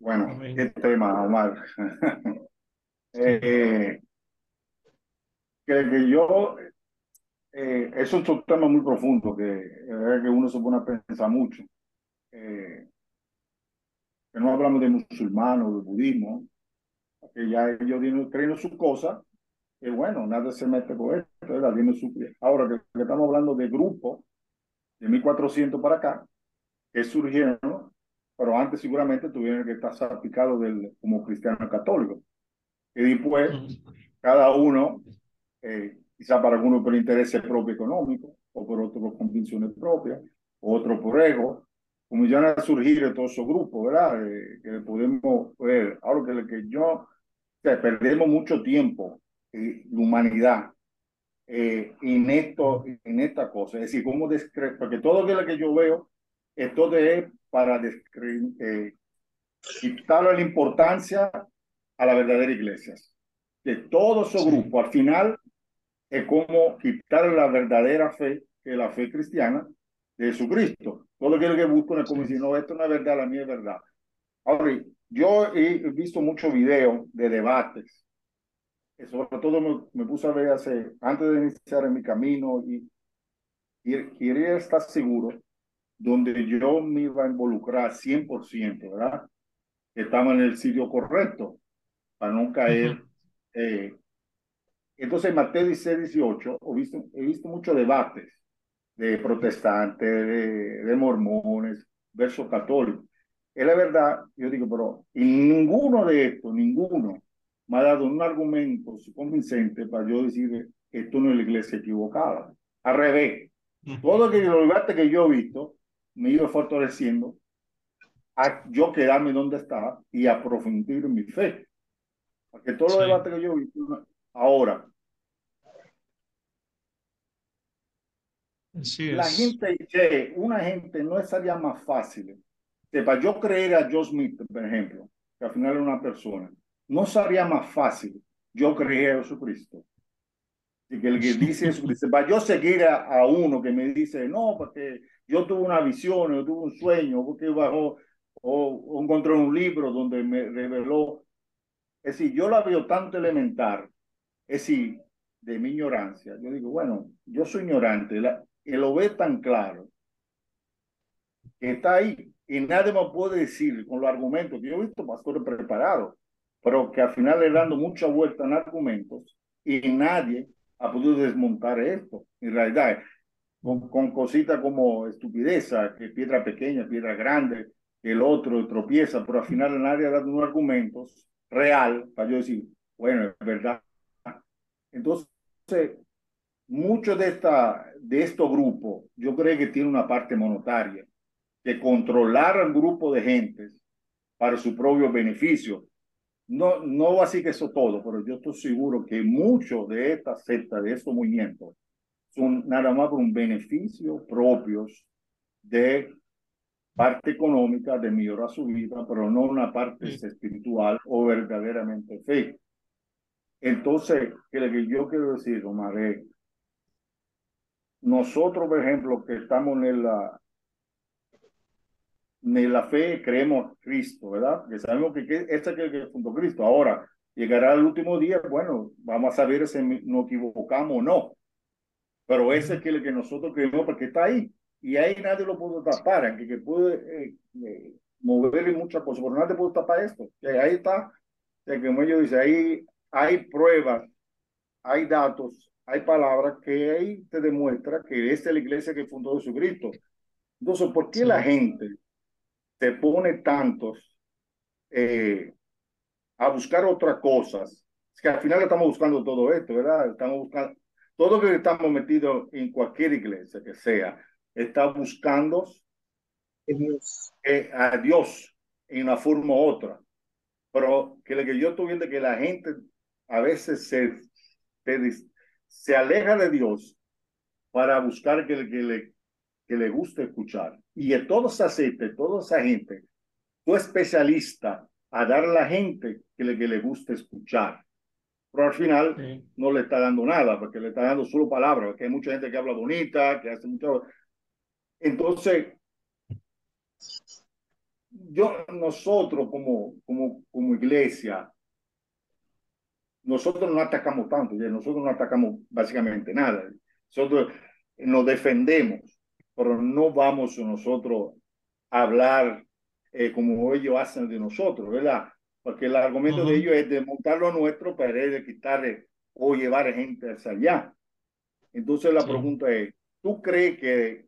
Bueno, qué tema, Omar. (laughs) Eh, que, que yo, eh, es un tema muy profundo que, eh, que uno se pone a pensar mucho. Eh, que no hablamos de musulmanes, de budismo, que ya ellos tienen, creen en sus cosas, y bueno, nadie se mete con esto, ¿verdad? Tiene su, ahora que, que estamos hablando de grupos de 1400 para acá, que surgieron, ¿no? pero antes seguramente tuvieron que estar salpicados del, como cristianos católicos. Y después, cada uno, eh, quizá para algunos por intereses propio económico, o por otros por convicciones propias, otro por ego, como ya van a surgir todos esos grupos, ¿verdad? Eh, que podemos ver. Ahora que, que yo, o sea, perdemos mucho tiempo, eh, la humanidad, eh, en, esto, en esta cosa. Es decir, cómo descre porque todo lo que yo veo, esto es para eh, quitarle la importancia a la verdadera iglesia. De todos esos grupos, al final es como quitar la verdadera fe, que es la fe cristiana, de Jesucristo. Todo lo que buscan es como sí. decir, no, esto no es verdad, la mía es verdad. Ahora, yo he visto muchos videos de debates, sobre todo me, me, puse a ver hace, antes de iniciar en mi camino y quería estar seguro donde yo me iba a involucrar 100%, ¿verdad? Que estaba en el sitio correcto para no caer. eh, entonces, en Mateo 16, 18, he visto, he visto muchos debates de protestantes, de, de mormones, versus católicos. Es la verdad, yo digo, pero y ninguno de estos, ninguno, me ha dado un argumento convincente para yo decir que esto no es la iglesia equivocada. Al revés, todo aquello debate que yo he visto me iba fortaleciendo a yo quedarme donde estaba y a profundizar mi fe. Porque todos los debates que yo he visto ahora, Así la es. gente, che, una gente no estaría más fácil. Para yo creer a Joe Smith, por ejemplo, que al final es una persona, no sería más fácil yo creer a Jesucristo. Y que el que dice dice, para yo seguir a, a, uno que me dice, no, porque yo tuve una visión, yo tuve un sueño, porque bajó o, o encontré un libro donde me reveló. Es decir, yo la veo tanto elemental, es decir, de mi ignorancia. Yo digo, bueno, yo soy ignorante, la, y lo ve tan claro, que está ahí, y nadie me puede decir con los argumentos que yo he visto pastores preparados, pero que al final le dando mucha vuelta en argumentos, y nadie ha podido desmontar esto. En realidad, con, con cositas como estupideza, que piedra pequeña, piedra grande, que el otro tropieza, pero al final nadie ha dado unos argumentos real para yo decir, bueno, es verdad. Entonces, mucho de, esta, de estos grupos, yo creo que tiene una parte monetaria, que controlar al grupo de gentes para su propio beneficio. No, no así que eso todo, pero yo estoy seguro que muchos de estas sectas, de estos movimientos, son nada más por un beneficio propios de parte económica, de mejorar su vida, pero no una parte espiritual o verdaderamente fe. Entonces, que lo que yo quiero decir, Omar, es, nosotros, por ejemplo, que estamos en la, en la fe, creemos Cristo, ¿verdad? Que sabemos que, que este es el que fundó Cristo. Ahora, llegará el último día, bueno, vamos a saber si nos equivocamos o no. Pero ese es el que nosotros creemos porque está ahí. Y ahí nadie lo puede tapar, aunque que puede eh, eh, moverle muchas cosas, pero nadie puede tapar esto. Que ahí está, que como ellos dicen, ahí hay pruebas, hay datos, hay palabras que ahí te demuestra que esta es la iglesia que fundó Jesucristo. Entonces, ¿por qué sí. la gente se pone tantos eh, a buscar otras cosas? Es que al final estamos buscando todo esto, ¿verdad? Estamos buscando, todo lo que estamos metidos en cualquier iglesia que sea, está buscando Dios. Eh, a Dios en una forma u otra. Pero que lo que yo estoy viendo es que la gente a veces se, se, se aleja de Dios para buscar que, que, le, que le guste escuchar. Y de todo ese aceite, toda esa gente, tú especialista a dar a la gente que le, que le guste escuchar. Pero al final sí. no le está dando nada, porque le está dando solo palabras, porque hay mucha gente que habla bonita, que hace mucho... Entonces, yo, nosotros como, como, como iglesia, nosotros no atacamos tanto, ya nosotros no atacamos básicamente nada. Nosotros nos defendemos, pero no vamos nosotros a hablar eh, como ellos hacen de nosotros, ¿verdad? Porque el argumento uh -huh. de ellos es desmontar lo nuestro para de quitarle o llevar gente hacia allá. Entonces la sí. pregunta es, ¿tú crees que,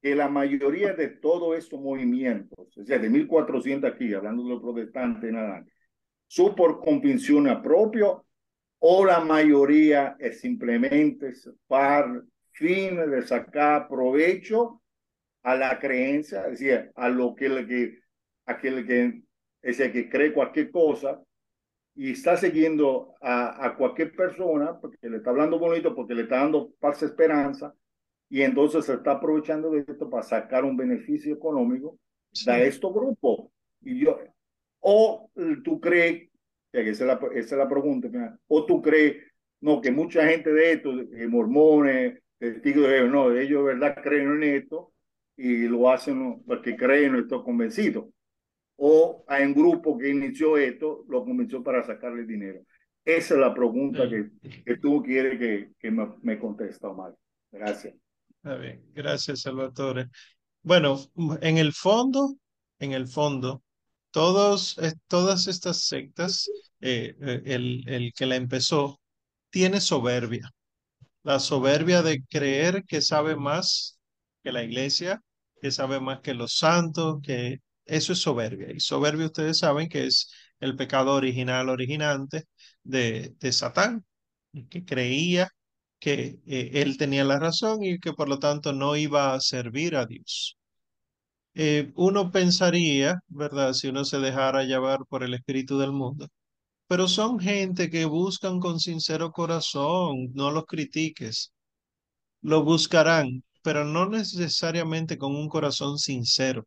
que la mayoría de todos estos movimientos, o sea, de 1400 aquí, hablando de los protestantes, nada, son por convicción propia o la mayoría es simplemente para fines de sacar provecho a la creencia, es decir, a lo que, el que aquel que es el que cree cualquier cosa y está siguiendo a, a, cualquier persona porque le está hablando bonito, porque le está dando falsa esperanza y entonces se está aprovechando de esto para sacar un beneficio económico sí. de estos grupos. Y yo, o tú crees, que esa es la, esa es la pregunta, o tú crees, no, que mucha gente de esto, de mormones, testigos de no, ellos de verdad creen en esto y lo hacen porque creen, no estoy convencido. O hay un grupo que inició esto, lo convenció para sacarle dinero. Esa es la pregunta que, que tú quieres que, que me, me conteste, Omar. Gracias. Está bien, gracias, Salvatore. Bueno, en el fondo, en el fondo, todos, todas estas sectas, eh, eh, el, el que la empezó, tiene soberbia. La soberbia de creer que sabe más que la iglesia, que sabe más que los santos, que eso es soberbia. Y soberbia ustedes saben que es el pecado original, originante de, de Satán, que creía que eh, él tenía la razón y que por lo tanto no iba a servir a Dios. Eh, uno pensaría, ¿verdad? Si uno se dejara llevar por el espíritu del mundo, pero son gente que buscan con sincero corazón, no los critiques, lo buscarán, pero no necesariamente con un corazón sincero,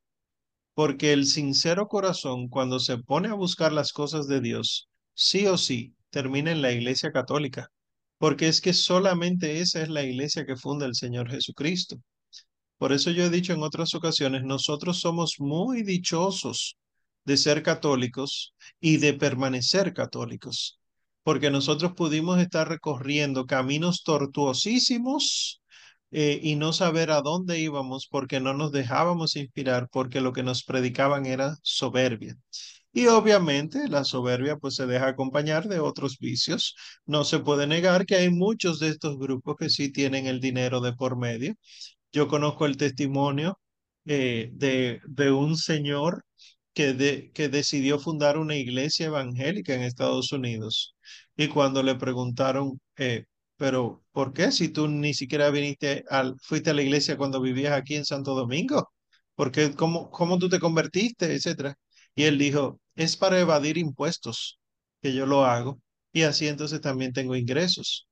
porque el sincero corazón, cuando se pone a buscar las cosas de Dios, sí o sí, termina en la iglesia católica, porque es que solamente esa es la iglesia que funda el Señor Jesucristo. Por eso yo he dicho en otras ocasiones, nosotros somos muy dichosos de ser católicos y de permanecer católicos, porque nosotros pudimos estar recorriendo caminos tortuosísimos eh, y no saber a dónde íbamos porque no nos dejábamos inspirar, porque lo que nos predicaban era soberbia. Y obviamente la soberbia pues se deja acompañar de otros vicios. No se puede negar que hay muchos de estos grupos que sí tienen el dinero de por medio. Yo conozco el testimonio eh, de, de un señor que, de, que decidió fundar una iglesia evangélica en Estados Unidos. Y cuando le preguntaron, eh, pero ¿por qué si tú ni siquiera viniste al, fuiste a la iglesia cuando vivías aquí en Santo Domingo? Porque cómo, cómo tú te convertiste, etcétera. Y él dijo, es para evadir impuestos que yo lo hago y así entonces también tengo ingresos.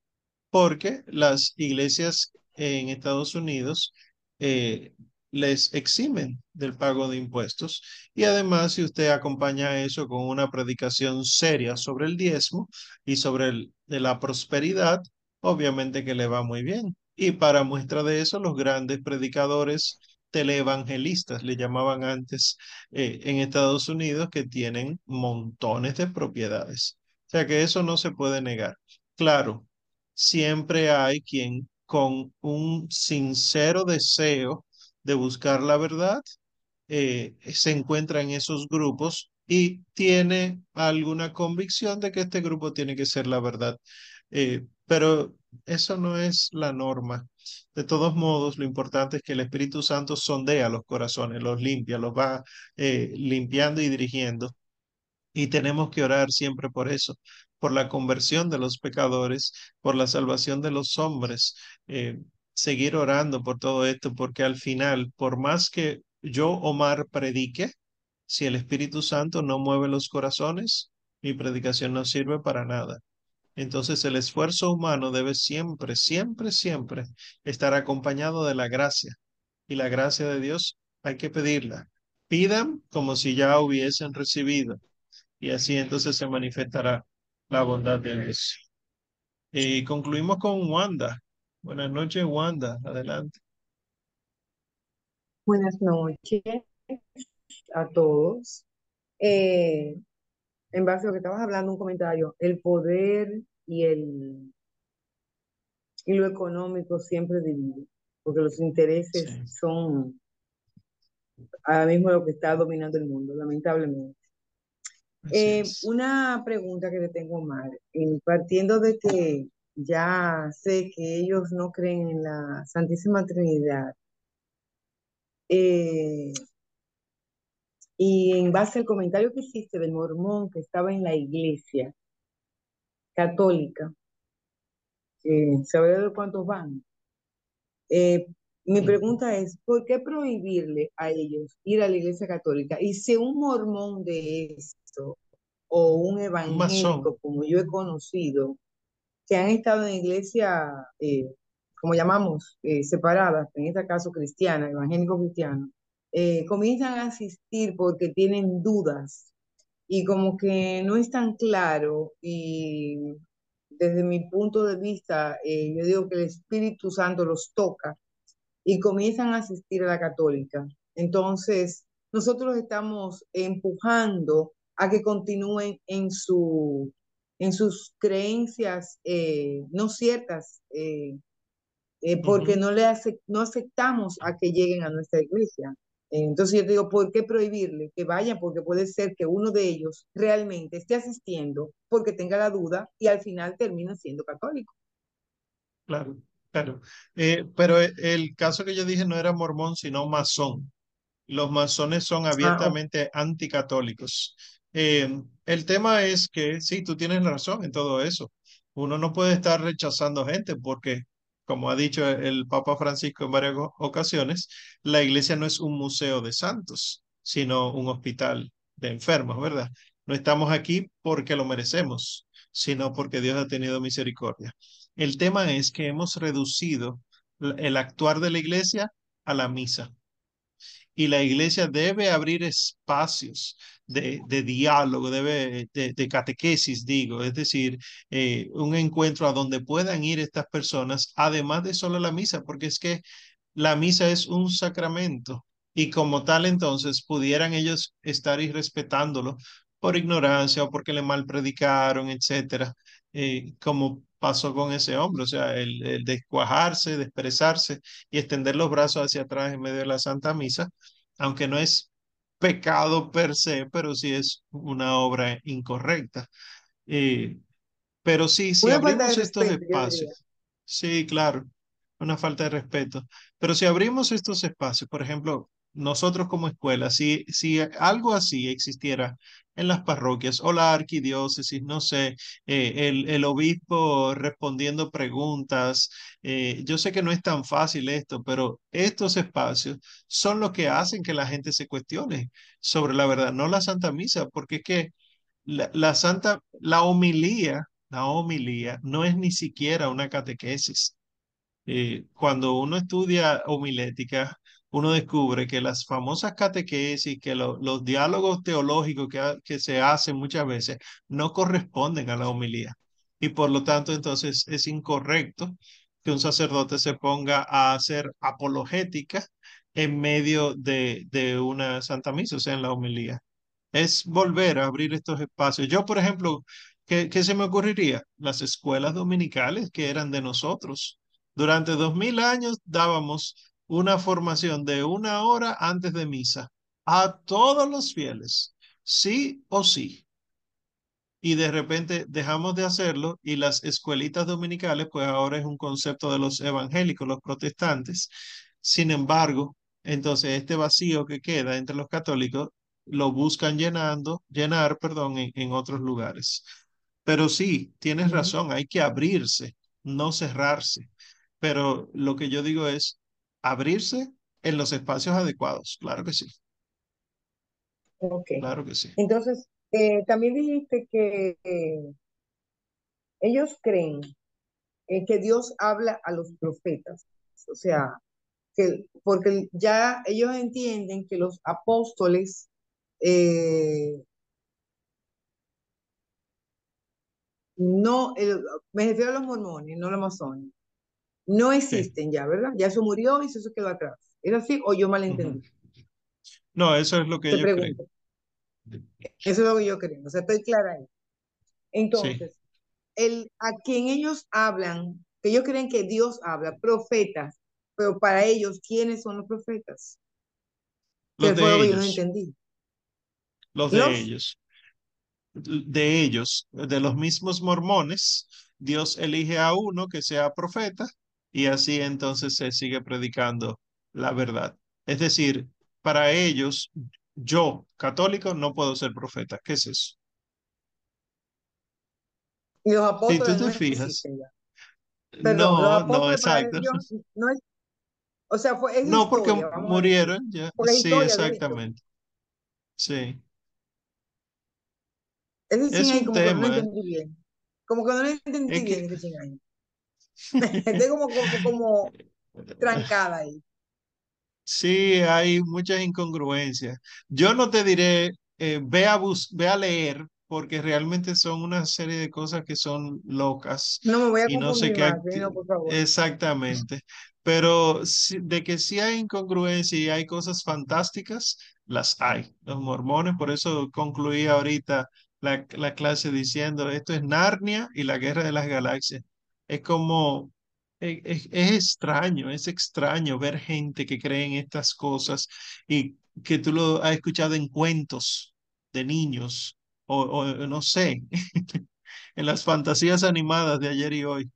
Porque las iglesias en Estados Unidos eh, les eximen del pago de impuestos. Y además, si usted acompaña eso con una predicación seria sobre el diezmo y sobre el, de la prosperidad, obviamente que le va muy bien. Y para muestra de eso, los grandes predicadores teleevangelistas, le llamaban antes eh, en Estados Unidos, que tienen montones de propiedades. O sea que eso no se puede negar. Claro, siempre hay quien con un sincero deseo de buscar la verdad, eh, se encuentra en esos grupos y tiene alguna convicción de que este grupo tiene que ser la verdad. Eh, pero eso no es la norma. De todos modos, lo importante es que el Espíritu Santo sondea los corazones, los limpia, los va eh, limpiando y dirigiendo. Y tenemos que orar siempre por eso, por la conversión de los pecadores, por la salvación de los hombres. Eh, seguir orando por todo esto, porque al final, por más que yo, Omar, predique, si el Espíritu Santo no mueve los corazones, mi predicación no sirve para nada. Entonces el esfuerzo humano debe siempre, siempre, siempre estar acompañado de la gracia. Y la gracia de Dios hay que pedirla. Pidan como si ya hubiesen recibido. Y así entonces se manifestará la bondad de Dios. Y concluimos con Wanda. Buenas noches, Wanda. Adelante. Buenas noches a todos. Eh, en base a lo que estabas hablando, un comentario. El poder y el y lo económico siempre divide, porque los intereses Sí. son ahora mismo lo que está dominando el mundo, lamentablemente. Eh, una pregunta que le tengo, Omar, eh, partiendo de que ya sé que ellos no creen en la Santísima Trinidad, eh, y en base al comentario que hiciste del mormón que estaba en la iglesia católica, eh, ¿sabe de cuántos van? Eh, mi pregunta es, ¿por qué prohibirle a ellos ir a la iglesia católica? Y si un mormón de esto o un evangélico como yo he conocido, que han estado en iglesia, eh, como llamamos, eh, separadas, en este caso cristiana, evangélico cristiano, eh, comienzan a asistir porque tienen dudas y como que no es tan claro y desde mi punto de vista, eh, yo digo que el Espíritu Santo los toca y comienzan a asistir a la católica. Entonces, nosotros estamos empujando a que continúen en, su, en sus creencias eh, no ciertas, eh, eh, porque Ujú. no, le ace- no aceptamos a que lleguen a nuestra iglesia. Entonces yo te digo, ¿por qué prohibirle que vayan? Porque puede ser que uno de ellos realmente esté asistiendo porque tenga la duda y al final termina siendo católico. Claro, claro. Eh, pero e- el caso que yo dije no era mormón, sino masón. Los masones son Ah, abiertamente anticatólicos. Eh, el tema es que sí, tú tienes razón en todo eso. Uno no puede estar rechazando gente porque, como ha dicho el Papa Francisco en varias ocasiones, la iglesia no es un museo de santos, sino un hospital de enfermos, ¿verdad? No estamos aquí porque lo merecemos, sino porque Dios ha tenido misericordia. El tema es que hemos reducido el actuar de la iglesia a la misa y la iglesia debe abrir espacios de, diálogo, debe, de, de catequesis, digo, es decir, eh, un encuentro a donde puedan ir estas personas, además de solo la misa, porque es que la misa es un sacramento y como tal entonces pudieran ellos estar irrespetándolo por ignorancia o porque le mal predicaron, etcétera, eh, como pasó con ese hombre, o sea, el, el descuajarse, de expresarse y extender los brazos hacia atrás en medio de la Santa Misa, aunque no es pecado per se, pero sí es una obra incorrecta. Eh, pero sí, si Una de abrimos estos respeto, espacios, sí, claro, una falta de respeto, pero si abrimos estos espacios, por ejemplo, nosotros como escuela, si, si algo así existiera en las parroquias o la arquidiócesis, no sé, eh, el, el obispo respondiendo preguntas, eh, yo sé que no es tan fácil esto, pero estos espacios son los que hacen que la gente se cuestione sobre la verdad, no la Santa Misa, porque es que la, la santa, la homilía, la homilía no es ni siquiera una catequesis. Eh, cuando uno estudia homilética, uno descubre que las famosas catequesis, que lo- los diálogos teológicos que, que se hacen muchas veces no corresponden a la homilía. Y por lo tanto, entonces es incorrecto que un sacerdote se ponga a hacer apologética en medio de, de una santa misa, o sea, en la homilía es volver a abrir estos espacios. Yo, por ejemplo, ¿qué, qué se me ocurriría? Las escuelas dominicales que eran de nosotros. Durante dos mil años dábamos una formación de una hora antes de misa a todos los fieles, sí o sí. Y de repente dejamos de hacerlo y las escuelitas dominicales, pues ahora es un concepto de los evangélicos, los protestantes. Sin embargo, entonces este vacío que queda entre los católicos lo buscan llenando, llenar, perdón, en, en otros lugares. Pero sí, tienes razón, hay que abrirse, no cerrarse. Pero lo que yo digo es abrirse en los espacios adecuados. Claro que sí, Ok. claro que sí. Entonces, eh, también dijiste que eh, ellos creen eh, que Dios habla a los profetas. O sea, que porque ya ellos entienden que los apóstoles eh, no, el- me refiero a los mormones, no a los masones, no Sí. existen ya, ¿verdad? Ya eso murió y eso se quedó atrás. ¿Es así o yo malentendí? No, eso es lo que Te ellos creen. pregunto. Eso es lo que yo creo. O sea, estoy clara ahí. Sí, Entonces, el, a quien ellos hablan, que ellos creen que Dios habla, profetas, pero para ellos, ¿quiénes son los profetas? los de lo que yo no ellos, entendí. los de Los, ellos, de ellos, de los mismos mormones, Dios elige a uno que sea profeta y así entonces se sigue predicando la verdad. Es decir, para ellos, yo, católico, no puedo ser profeta. ¿Qué es eso? y los Si tú apóstoles no te fijas, no, no, apóstoles exacto. no es, o sea, fue, es No, porque historia, murieron ya. Sí, exactamente. Sí. Es un como que no tema. entendí bien. Como que no lo entendí Es bien que. (laughs) Estoy como, como, como trancada ahí. Sí, hay muchas incongruencias. Yo no te diré, eh, ve a bus- ve a leer, porque realmente son una serie de cosas que son locas No me voy a y no sé qué por favor. exactamente. Pero de que sí hay incongruencia y hay cosas fantásticas, las hay. Los mormones, por eso concluí ahorita la, la clase diciendo, esto es Narnia y la Guerra de las Galaxias. Es como e- Es, es extraño, es extraño ver gente que cree en estas cosas y que tú lo has escuchado en cuentos de niños o, o no sé, (laughs) en las fantasías animadas de ayer y hoy.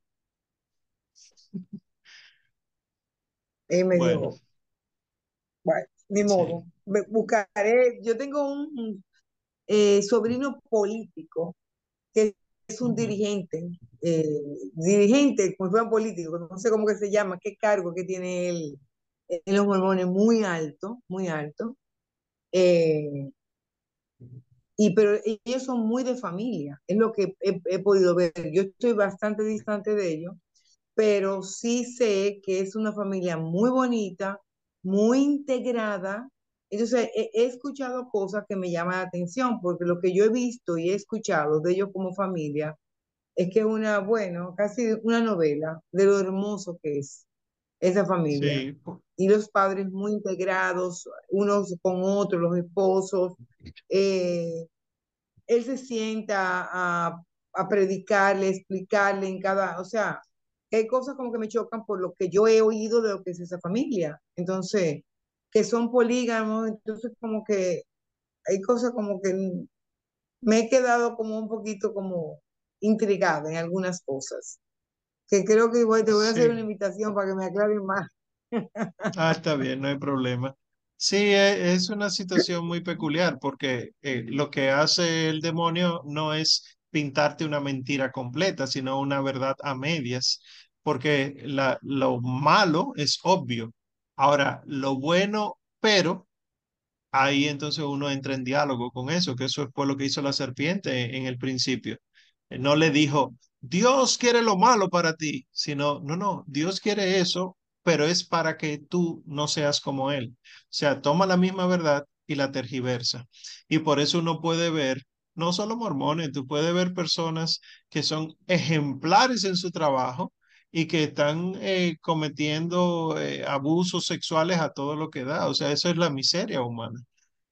Bueno, medio, bueno, ni sí. modo. Me- Buscaré, yo tengo un eh, sobrino político que es un dirigente, eh, dirigente, fuera político, no sé cómo que se llama, qué cargo que tiene él en los Mormones, muy alto, muy alto. Eh, y pero ellos son muy de familia, es lo que he, he podido ver. Yo estoy bastante distante de ellos, pero sí sé que es una familia muy bonita, muy integrada. Entonces, he, he escuchado cosas que me llaman la atención, porque lo que yo he visto y he escuchado de ellos como familia es que es una, bueno, casi una novela de lo hermoso que es esa familia. Sí, Y los padres muy integrados, unos con otros, los esposos. eh, él se sienta a, a predicarle, explicarle en cada, o sea, hay cosas como que me chocan por lo que yo he oído de lo que es esa familia. Entonces, que son polígamos, entonces como que hay cosas como que me he quedado como un poquito como intrigada en algunas cosas, que creo que igual te voy a hacer una sí. invitación para que me aclaren más. Ah, está bien, no hay problema. Sí, e- es una situación muy peculiar porque eh, lo que hace el demonio no es pintarte una mentira completa, sino una verdad a medias, porque la, lo malo es obvio. Ahora, lo bueno, pero ahí entonces uno entra en diálogo con eso, que eso fue lo que hizo la serpiente en el principio. No le dijo, Dios quiere lo malo para ti, sino, no, no, Dios quiere eso, pero es para que tú no seas como Él. O sea, toma la misma verdad y la tergiversa. Y por eso uno puede ver, no solo mormones, tú puedes ver personas que son ejemplares en su trabajo y que están eh, cometiendo eh, abusos sexuales a todo lo que da. O sea, eso es la miseria humana.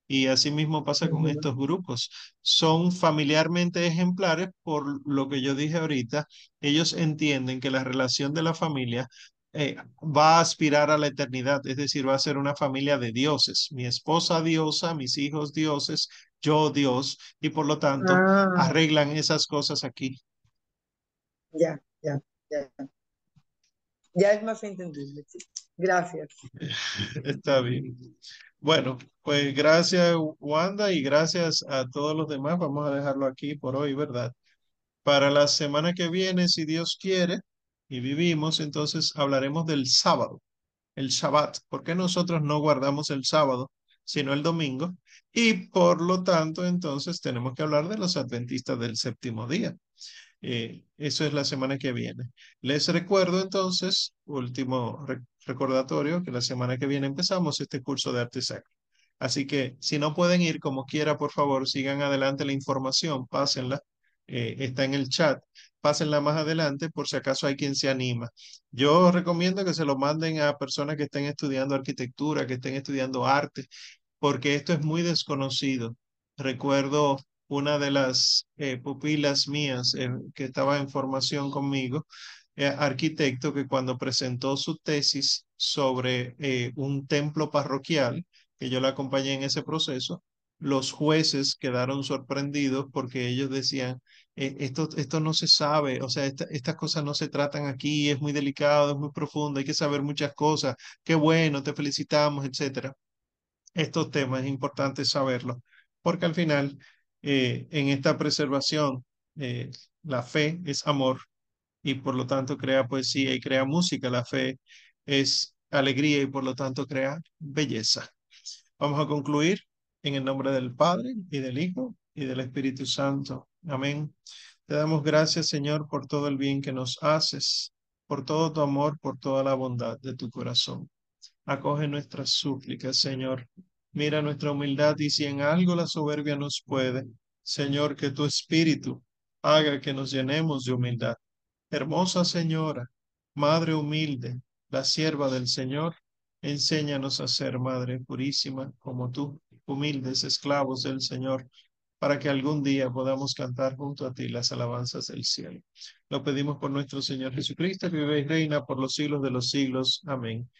Y así mismo pasa con estos grupos. Son familiarmente ejemplares por lo que yo dije ahorita. Ellos entienden que la relación de la familia eh, va a aspirar a la eternidad, es decir, va a ser una familia de dioses. Mi esposa diosa, mis hijos dioses, yo Dios, y por lo tanto Ah, arreglan esas cosas aquí. ya, ya, ya. Ya es más entendible. Gracias. (laughs) Está bien. Bueno, pues gracias Wanda y gracias a todos los demás. Vamos a dejarlo aquí por hoy, ¿verdad? Para la semana que viene, si Dios quiere y vivimos, entonces hablaremos del sábado, el Shabbat. ¿Por qué nosotros no guardamos el sábado, sino el domingo? Y por lo tanto, entonces tenemos que hablar de los adventistas del séptimo día. Eh, eso es la semana que viene. Les recuerdo entonces, último re- recordatorio, que la semana que viene empezamos este curso de arte sacro. Así que si no pueden ir como quiera, por favor, sigan adelante la información, pásenla. eh, está en el chat, pásenla más adelante por si acaso hay quien se anima. Yo recomiendo que se lo manden a personas que estén estudiando arquitectura, que estén estudiando arte, porque esto es muy desconocido. Recuerdo una de las eh, pupilas mías eh, que estaba en formación conmigo, eh, arquitecto, que cuando presentó su tesis sobre eh, un templo parroquial, que yo la acompañé en ese proceso, los jueces quedaron sorprendidos porque ellos decían, eh, esto, esto no se sabe, o sea, esta- estas cosas no se tratan aquí, es muy delicado, es muy profundo, hay que saber muchas cosas, qué bueno, te felicitamos, etcétera estos temas es importante saberlo, porque al final, eh, en esta preservación, eh, la fe es amor y por lo tanto crea poesía y crea música. La fe es alegría y por lo tanto crea belleza. Vamos a concluir en el nombre del Padre y del Hijo y del Espíritu Santo. Amén. Te damos gracias, Señor, por todo el bien que nos haces, por todo tu amor, por toda la bondad de tu corazón. Acoge nuestras súplicas, Señor. Mira nuestra humildad y si en algo la soberbia nos puede, Señor, que tu espíritu haga que nos llenemos de humildad. Hermosa Señora, Madre humilde, la sierva del Señor, enséñanos a ser Madre purísima como tú, humildes esclavos del Señor. para que algún día podamos cantar junto a ti las alabanzas del cielo. Lo pedimos por nuestro Señor Jesucristo, que vive y reina por los siglos de los siglos. Amén.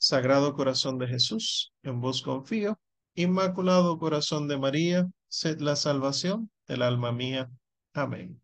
Sagrado corazón de Jesús, en vos confío. Inmaculado corazón de María, sed la salvación del alma mía. Amén.